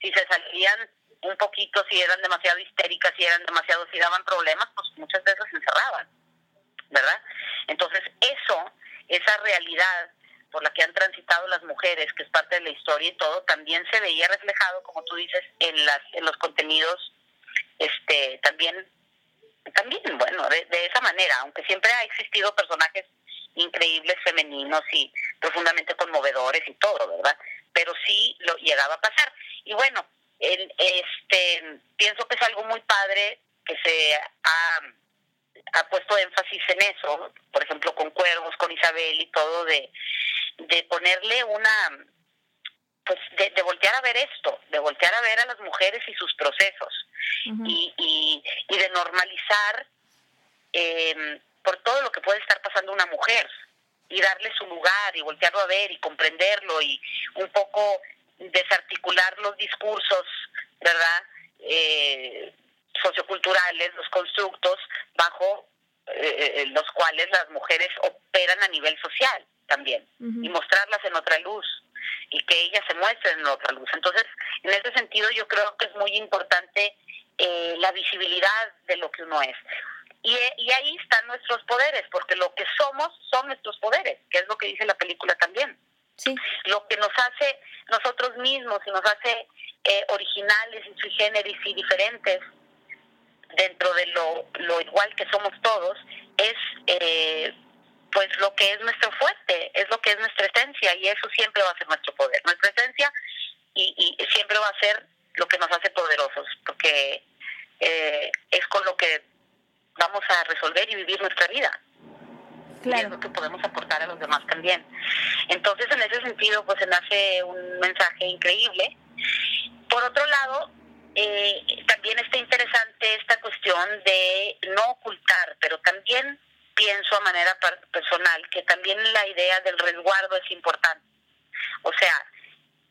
Si se salían un poquito, si eran demasiado histéricas, si eran demasiado, si daban problemas, pues muchas veces se encerraban, ¿verdad? Entonces, eso, esa realidad por la que han transitado las mujeres, que es parte de la historia y todo, también se veía reflejado, como tú dices, en las en los contenidos, este, también, también, bueno, de, esa manera, aunque siempre ha existido personajes increíbles femeninos y profundamente conmovedores y todo, ¿verdad? Pero sí lo llegaba a pasar. Y bueno, el, este, pienso que es algo muy padre que se ha ha puesto énfasis en eso, por ejemplo con Cuervos, con Isabel y todo, de, de ponerle una, pues de, de, voltear a ver esto, de voltear a ver a las mujeres y sus procesos, y, y, y, de normalizar eh, por todo lo que puede estar pasando una mujer, y darle su lugar, y voltearlo a ver, y comprenderlo, y un poco desarticular los discursos, ¿verdad? Eh, socioculturales, los constructos bajo eh, eh, los cuales las mujeres operan a nivel social también y mostrarlas en otra luz y que ellas se muestren en otra luz. Entonces, en ese sentido yo creo que es muy importante eh, la visibilidad de lo que uno es. Y, y, ahí están nuestros poderes, porque lo que somos son nuestros poderes, que es lo que dice la película también. Sí. Lo que nos hace nosotros mismos y nos hace eh, originales y sui generis y diferentes dentro de lo, lo igual que somos todos, es eh, pues lo que es nuestro fuerte, es lo que es nuestra esencia y eso siempre va a ser nuestro poder, nuestra esencia y, y siempre va a ser lo que nos hace poderosos, porque eh, es con lo que vamos a resolver y vivir nuestra vida. Claro. Y es lo que podemos aportar a los demás también. Entonces, en ese sentido, pues se me hace un mensaje increíble. Por otro lado, eh, también está interesante esta cuestión de no ocultar, pero también pienso a manera personal que también la idea del resguardo es importante. O sea,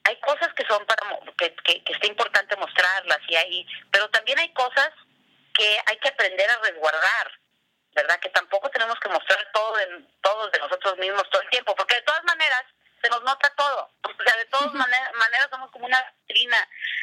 hay cosas que son para que, que, que está importante mostrarlas y ahí, pero también hay cosas que hay que aprender a resguardar, ¿verdad? Que tampoco tenemos que mostrar todo de, todos de nosotros mismos todo el tiempo, porque de todas maneras se nos nota todo. O sea, de todas maneras, maneras somos como una trina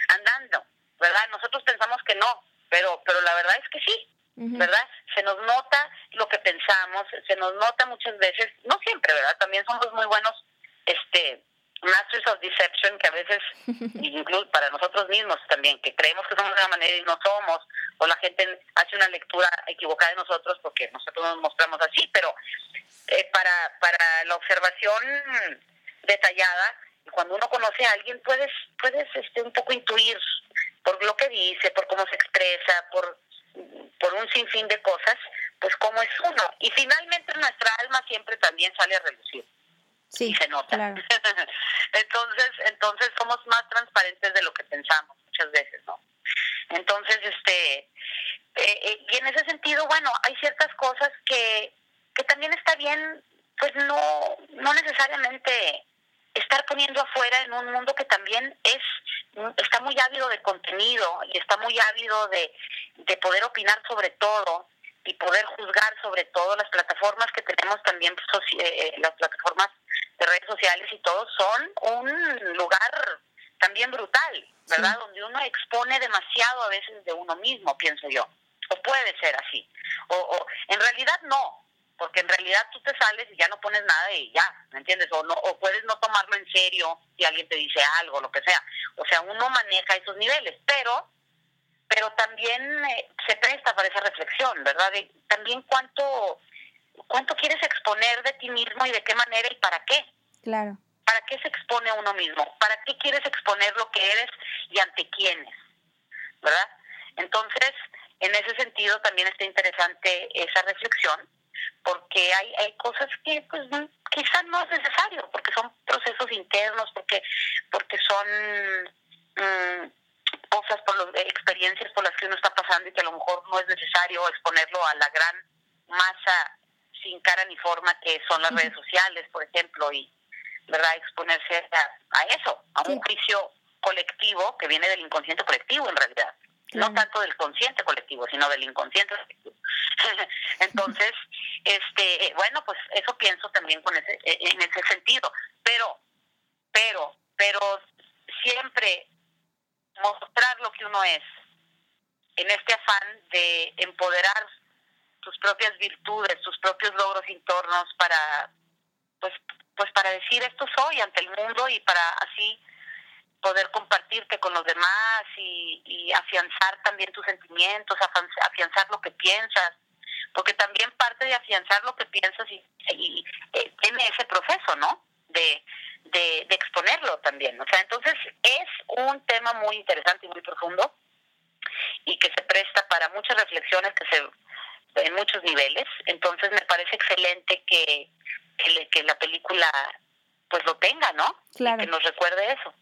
andando, ¿verdad? Nosotros pensamos que no, pero pero la verdad es que sí, ¿verdad? Se nos nota lo que pensamos, se nos nota muchas veces, no siempre, ¿verdad? También somos muy buenos este Masters of Deception, que a veces, incluso para nosotros mismos también, que creemos que somos de una manera y no somos, o la gente hace una lectura equivocada de nosotros porque nosotros nos mostramos así, pero eh, para, para la observación detallada, cuando uno conoce a alguien, puedes, puedes este, un poco intuir por lo que dice, por cómo se expresa, por, por un sinfín de cosas, pues cómo es uno. Y finalmente nuestra alma siempre también sale a relucir sí, y se nota. claro. entonces, entonces somos más transparentes de lo que pensamos muchas veces, ¿no? Entonces, este, eh, eh, y en ese sentido, bueno, hay ciertas cosas que, que también está bien, pues no, no necesariamente estar poniendo afuera en un mundo que también es está muy ávido de contenido y está muy ávido de, de poder opinar sobre todo y poder juzgar sobre todo las plataformas que tenemos también soci- eh, las plataformas de redes sociales y todo son un lugar también brutal, ¿verdad? Sí. Donde uno expone demasiado a veces de uno mismo, pienso yo. O puede ser así. O, o en realidad no, porque en realidad tú te sales y ya no pones nada y ya, ¿me entiendes? O no o puedes no tomarlo en serio si alguien te dice algo, lo que sea. O sea, uno maneja esos niveles, pero pero también eh, se presta para esa reflexión, ¿verdad? De también cuánto cuánto quieres exponer de ti mismo y de qué manera y para qué. Claro. ¿Para qué se expone a uno mismo? ¿Para qué quieres exponer lo que eres y ante quiénes? ¿Verdad? Entonces, en ese sentido también está interesante esa reflexión, porque hay, hay cosas que pues quizás no es necesario, porque son procesos internos, porque porque son mm, cosas, por lo- experiencias por las que uno está pasando y que a lo mejor no es necesario exponerlo a la gran masa sin cara ni forma que son las redes sociales, por ejemplo, y verdad exponerse a, a eso, a un juicio colectivo que viene del inconsciente colectivo en realidad. Claro. No tanto del consciente colectivo, sino del inconsciente colectivo. Entonces, este, eh, bueno, pues eso pienso también con ese, eh, en ese sentido. Pero, pero, pero siempre mostrar lo que uno es en este afán de empoderar tus propias virtudes, tus propios logros internos para, pues, pues para decir esto soy ante el mundo y para así poder compartirte con los demás y, afianzar también tus sentimientos, afianzar lo que piensas, porque también parte de afianzar lo que piensas y, y, eh, tiene ese proceso, ¿no? De, de exponerlo también. O sea, entonces es un tema muy interesante y muy profundo y que se presta para muchas reflexiones que se en muchos niveles. Entonces me parece excelente que, que, le- que la película pues lo tenga, ¿no? Claro. Que nos recuerde eso.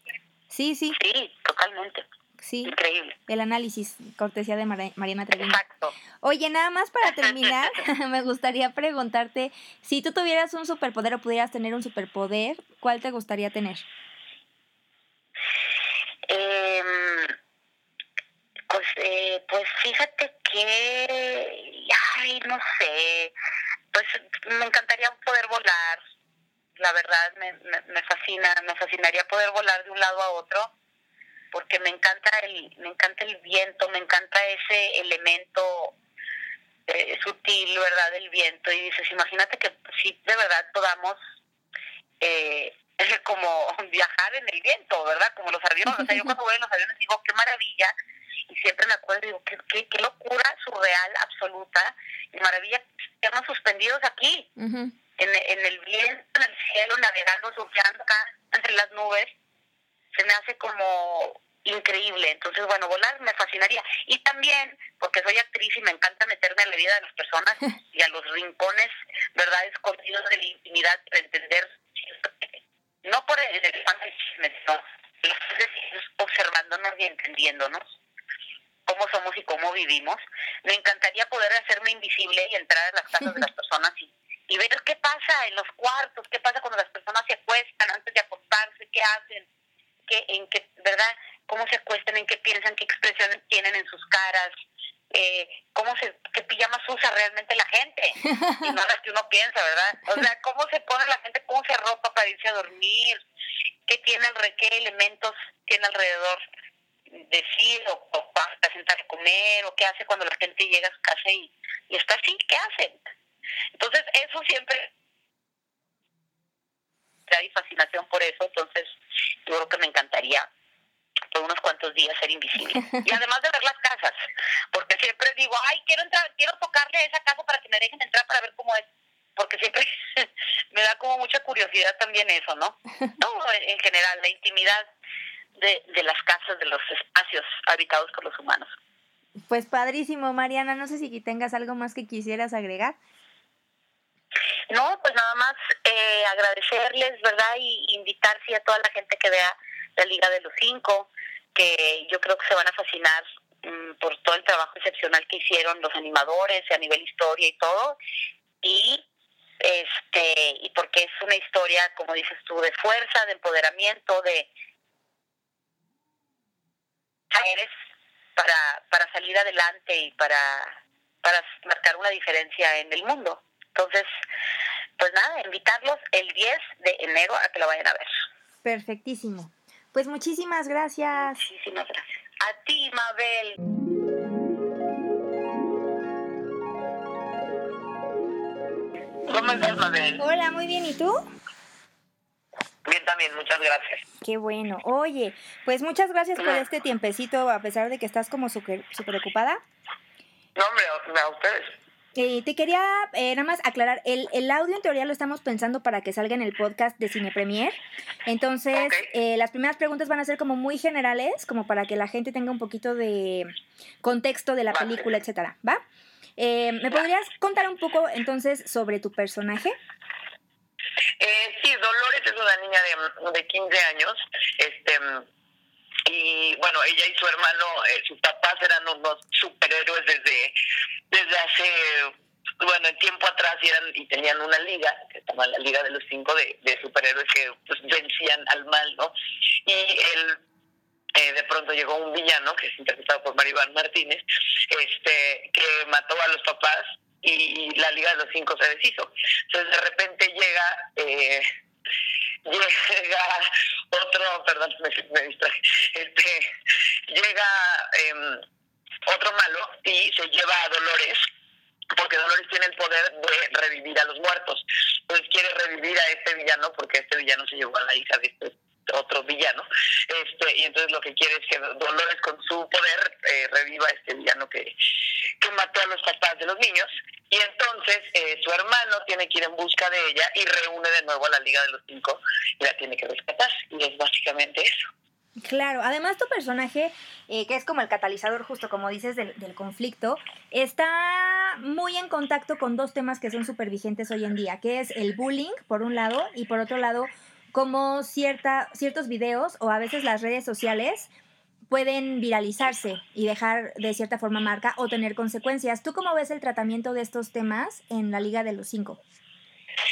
Sí, sí, Sí, totalmente. sí. Increíble. El análisis, cortesía de Mari- Mariana Treviño. Exacto. Oye, nada más para terminar, me gustaría preguntarte, si tú tuvieras un superpoder o pudieras tener un superpoder, ¿cuál te gustaría tener? Eh, pues, eh, pues fíjate que, ay, no sé, pues me encantaría poder volar, la verdad me, me, me fascina, me fascinaría poder volar de un lado a otro, porque me encanta el, me encanta el viento, me encanta ese elemento eh, sutil, ¿verdad? Del viento y dices, imagínate que si de verdad podamos eh, como viajar en el viento, ¿verdad? Como los aviones. O sea, yo cuando voy en los aviones digo, qué maravilla. Y siempre me acuerdo y digo, qué, qué, qué locura surreal, absoluta. Y maravilla quedarnos suspendidos aquí, Ujú. en, en el viento, en el cielo, navegando, surfeando acá entre las nubes. Se me hace como increíble. Entonces, bueno, volar me fascinaría. Y también, porque soy actriz y me encanta meterme en la vida de las personas y a los rincones, ¿verdad? Escondidos de la intimidad para entender, no por el, el afán del chisme, sino los observándonos y entendiéndonos cómo somos y cómo vivimos. Me encantaría poder hacerme invisible y entrar a las casas de las personas y, y ver qué pasa en los cuartos, qué pasa cuando las personas se acuestan antes de acostarse, qué hacen, que, en qué, ¿verdad? Cómo se acuestan, en qué piensan, qué expresiones tienen en sus caras, eh, cómo se, qué pijamas usa realmente la gente, y no las que uno piensa, ¿verdad? O sea, cómo se pone la gente, cómo se ropa para irse a dormir, qué tiene, qué elementos tiene alrededor de sí, o, para sentar a comer, o qué hace cuando la gente llega a su casa y, y está así, ¿qué hacen? Entonces, eso siempre hay fascinación por eso, entonces yo creo que me encantaría por unos cuantos días ser invisible. Y además de ver las casas, porque siempre digo, ay, quiero entrar, quiero tocarle a esa casa para que me dejen entrar para ver cómo es, porque siempre me da como mucha curiosidad también eso, ¿no? Todo en general, la intimidad de, de las casas, de los espacios habitados por los humanos. Pues padrísimo, Mariana, no sé si tengas algo más que quisieras agregar. No, pues nada más eh, agradecerles, ¿verdad? Y invitar sí, a toda la gente que vea la Liga de los Cinco, que yo creo que se van a fascinar mm, por todo el trabajo excepcional que hicieron los animadores a nivel historia y todo. Y este y porque es una historia, como dices tú, de fuerza, de empoderamiento, de eres para, para salir adelante y para, para marcar una diferencia en el mundo. Entonces, pues nada, invitarlos el 10 de enero a que lo vayan a ver. Perfectísimo. Pues muchísimas gracias. Muchísimas gracias. A ti, Mabel. ¿Cómo estás, Mabel? Hola, muy bien. ¿Y tú? Bien, también, muchas gracias. Qué bueno. Oye, pues muchas gracias por este tiempecito, a pesar de que estás como súper super ocupada. No, hombre, a ustedes. Eh, te quería eh, nada más aclarar, el, el, audio en teoría lo estamos pensando para que salga en el podcast de Cine Premier. Entonces, eh, las primeras preguntas van a ser como muy generales, como para que la gente tenga un poquito de contexto de la película, etcétera, ¿va? ¿Me podrías contar un poco entonces sobre tu personaje? Sí, Dolores es una niña de, de 15 años, este y bueno, ella y su hermano, sus papás eran unos superhéroes desde desde hace, bueno, en tiempo atrás eran y tenían una liga, que se la Liga de los Cinco, de, de superhéroes que pues, vencían al mal, ¿no? Y él eh, de pronto llegó un villano, que es interpretado por Maribán Martínez, este que mató a los papás y la Liga de los Cinco se deshizo. Entonces de repente llega... Eh, llega otro, perdón, me, me distraje, este, llega eh, otro malo y se lleva a Dolores porque Dolores tiene el poder de revivir a los muertos. Entonces quiere revivir a este villano porque este villano se llevó a la hija de este otro villano. Este, y entonces lo que quiere es que Dolores con su poder eh, reviva este villano que, que mató a los papás de los niños. Y entonces eh, su hermano tiene que ir en busca de ella y reúne de nuevo a la Liga de los Cinco y la tiene que rescatar. Y es básicamente eso. Claro, además tu personaje, eh, que es como el catalizador, justo como dices, del, del conflicto, está muy en contacto con dos temas que son súper vigentes hoy en día, que es el bullying, por un lado, y por otro lado, como cierta, ciertos videos o a veces las redes sociales pueden viralizarse y dejar de cierta forma marca o tener consecuencias. ¿Tú cómo ves el tratamiento de estos temas en la Liga de los Cinco?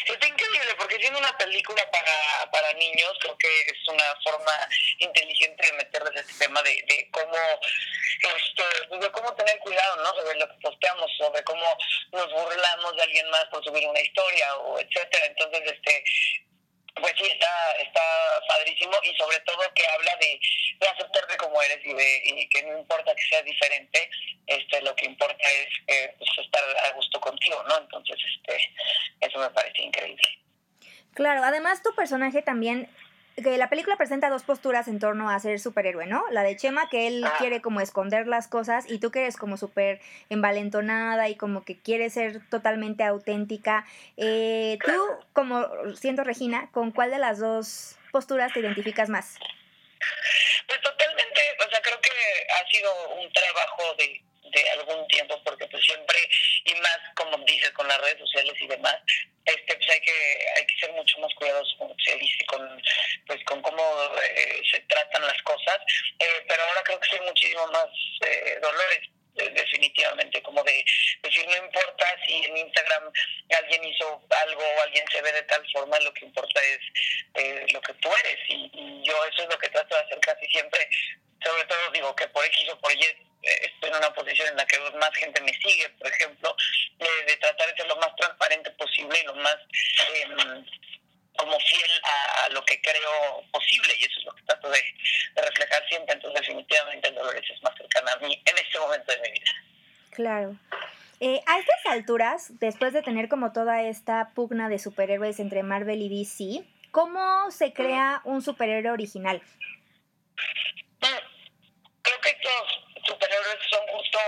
Está increíble porque siendo una película para, para niños, creo que es una forma inteligente de meterles este tema de, de cómo este, de cómo tener cuidado ¿no? sobre lo que posteamos, sobre cómo nos burlamos de alguien más por subir una historia o etcétera. Entonces, este pues sí, está, está padrísimo y sobre todo que habla de, de aceptarte como eres y, de, y que no importa que seas diferente, este, lo que importa es eh, pues, estar a gusto contigo, ¿no? Entonces, este, eso me parece increíble. Claro, además tu personaje también que la película presenta dos posturas en torno a ser superhéroe, ¿no? La de Chema, que él ah. quiere como esconder las cosas, y tú que eres como súper envalentonada y como que quiere ser totalmente auténtica. Eh, tú, como siendo Regina, ¿con cuál de las dos posturas te identificas más? Pues totalmente, o sea, creo que ha sido un trabajo de de algún tiempo porque pues siempre y más como dices con las redes sociales y demás este pues hay que hay que ser mucho más cuidadosos como se dice con pues con cómo eh, se tratan las cosas eh, pero ahora creo que soy muchísimo más eh, dolores definitivamente, como de decir, no importa si en Instagram alguien hizo algo o alguien se ve de tal forma, lo que importa es eh, lo que tú eres. Y, y, yo eso es lo que trato de hacer casi siempre, sobre todo digo que por X o por Y en una posición en la que más gente me sigue, por ejemplo, de tratar de ser lo más transparente posible y lo más... Eh, como fiel a, lo que creo posible y eso es lo que trato de, reflejar siempre. Entonces definitivamente el Dolores es más cercana a mí en este momento de mi vida. Claro. Eh, a estas alturas, después de tener como toda esta pugna de superhéroes entre Marvel y DC, ¿cómo se crea un superhéroe original? Creo que estos superhéroes son justo,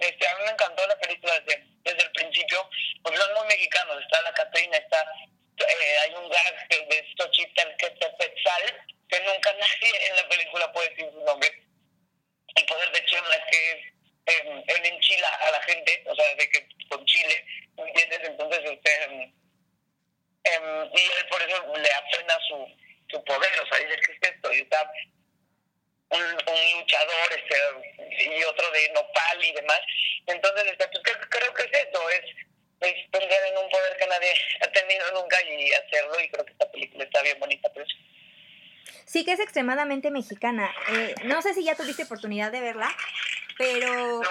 este, a mí me encantó la película desde, desde el principio, porque son muy mexicanos, está la Catrina, está eh, hay un gag de Xochitl Quetzalcoatl que nunca nadie en la película puede decir su nombre. El poder de Chema es que eh, él enchila a la gente, o sea, de que con Chile, ¿entiendes? Entonces, este, eh, y él por eso le apena su, su poder, o sea, dice que es esto, y está un, un luchador este, y otro de nopal y demás. Entonces, este, pues, creo que es eso, es pensar en un poder que nadie ha tenido nunca y hacerlo y creo que esta película está bien bonita por eso. Sí que es extremadamente mexicana. Eh, no sé si ya tuviste oportunidad de verla, pero...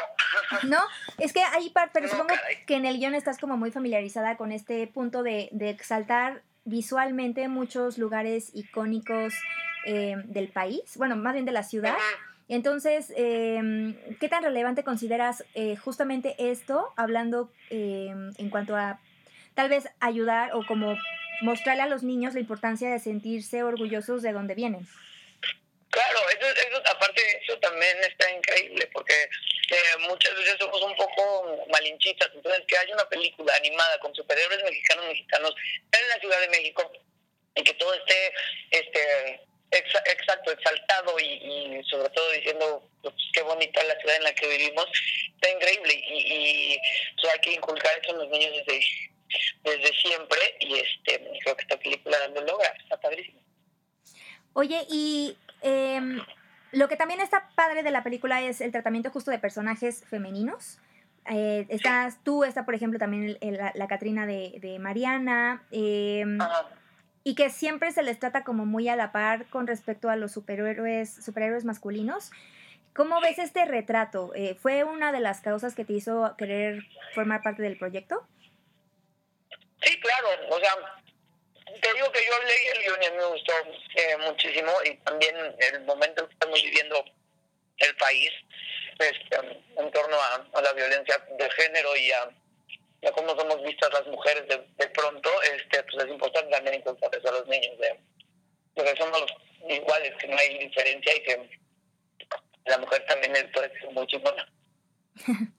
No, es que hay parte, pero supongo que en el guion estás como muy familiarizada con este punto de, de exaltar visualmente muchos lugares icónicos eh, del país, bueno, más bien de la ciudad. Entonces, eh, ¿qué tan relevante consideras eh, justamente esto, hablando eh, en cuanto a tal vez ayudar o como mostrarle a los niños la importancia de sentirse orgullosos de dónde vienen? Entonces que haya una película animada con superhéroes mexicanos mexicanos en la Ciudad de México y que todo esté este exacto, exaltado y, sobre todo diciendo pues, qué bonita la ciudad en la que vivimos, está increíble y, hay que inculcar eso en los niños desde, desde siempre y este creo que esta película lo logra, está padrísimo. Oye, y em, lo que también está padre de la película es el tratamiento justo de personajes femeninos. Eh, estás tú, está por ejemplo también la, la Catrina de, de Mariana. Eh, y que siempre se les trata como muy a la par con respecto a los superhéroes, superhéroes masculinos. ¿Cómo ves este retrato? Eh, ¿Fue una de las causas que te hizo querer formar parte del proyecto? Sí, claro. O sea, te digo que yo leí el guion y me gustó eh, muchísimo y también el momento que estamos viviendo el país este, en torno a la violencia de género y a ya como somos vistas las mujeres de, de pronto, este pues es importante también inculcar eso a los niños, de, que somos iguales, que no hay diferencia y que la mujer también es, puede ser muy chingona.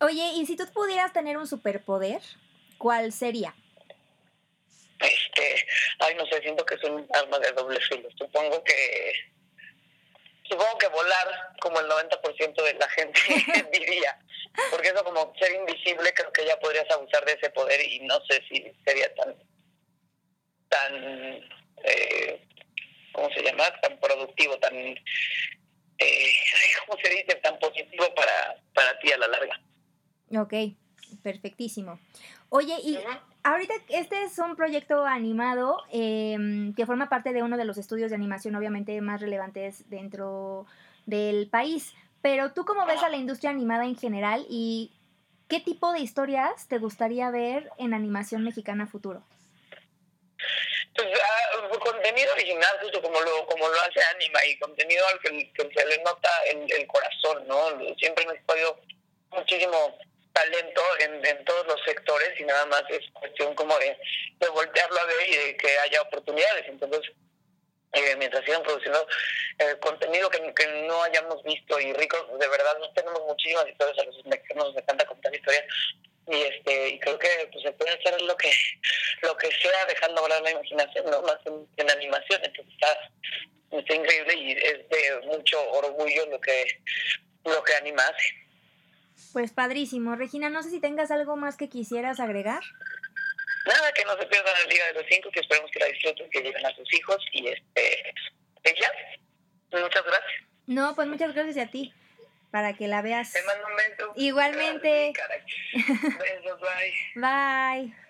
Oye, y si tú pudieras tener un superpoder, ¿cuál sería? Este, ay, no sé, siento que es un arma de doble filo. Supongo que supongo que volar como el 90% de la gente diría, porque eso como ser invisible creo que ya podrías abusar de ese poder y no sé si sería tan, tan, eh, ¿cómo se llama? Tan productivo, tan, eh, ¿cómo se dice? Tan positivo para, para ti a la larga. Ok, perfectísimo. Oye, y ahorita este es un proyecto animado em, que forma parte de uno de los estudios de animación obviamente más relevantes dentro del país. Pero tú cómo ves a la industria animada en general y qué tipo de historias te gustaría ver en animación mexicana futuro? Pues uh, contenido original, justo como lo, como lo hace Anima y contenido al que, se le nota el, el corazón, ¿no? Siempre me he podido muchísimo talento en, en todos los sectores y nada más es cuestión como de, voltearlo a ver y de que haya oportunidades. Entonces, eh, mientras sigan produciendo eh, contenido que, que, no hayamos visto y rico, de verdad no tenemos muchísimas historias a los mexicanos nos encanta contar historias. Y este y creo que pues, se puede hacer lo que lo que sea dejando volar la imaginación no más en, animación. Entonces está, está increíble y es de mucho orgullo lo que lo que anima hace pues padrísimo. Regina, no sé si tengas algo más que quisieras agregar. Nada, que no se pierdan el Día de los Cinco, que esperemos que la disfruten, que lleguen a sus hijos y este, ya. Muchas gracias. No, pues muchas gracias a ti. para que la veas. Te mando un beso. Igualmente. Besos. Bye.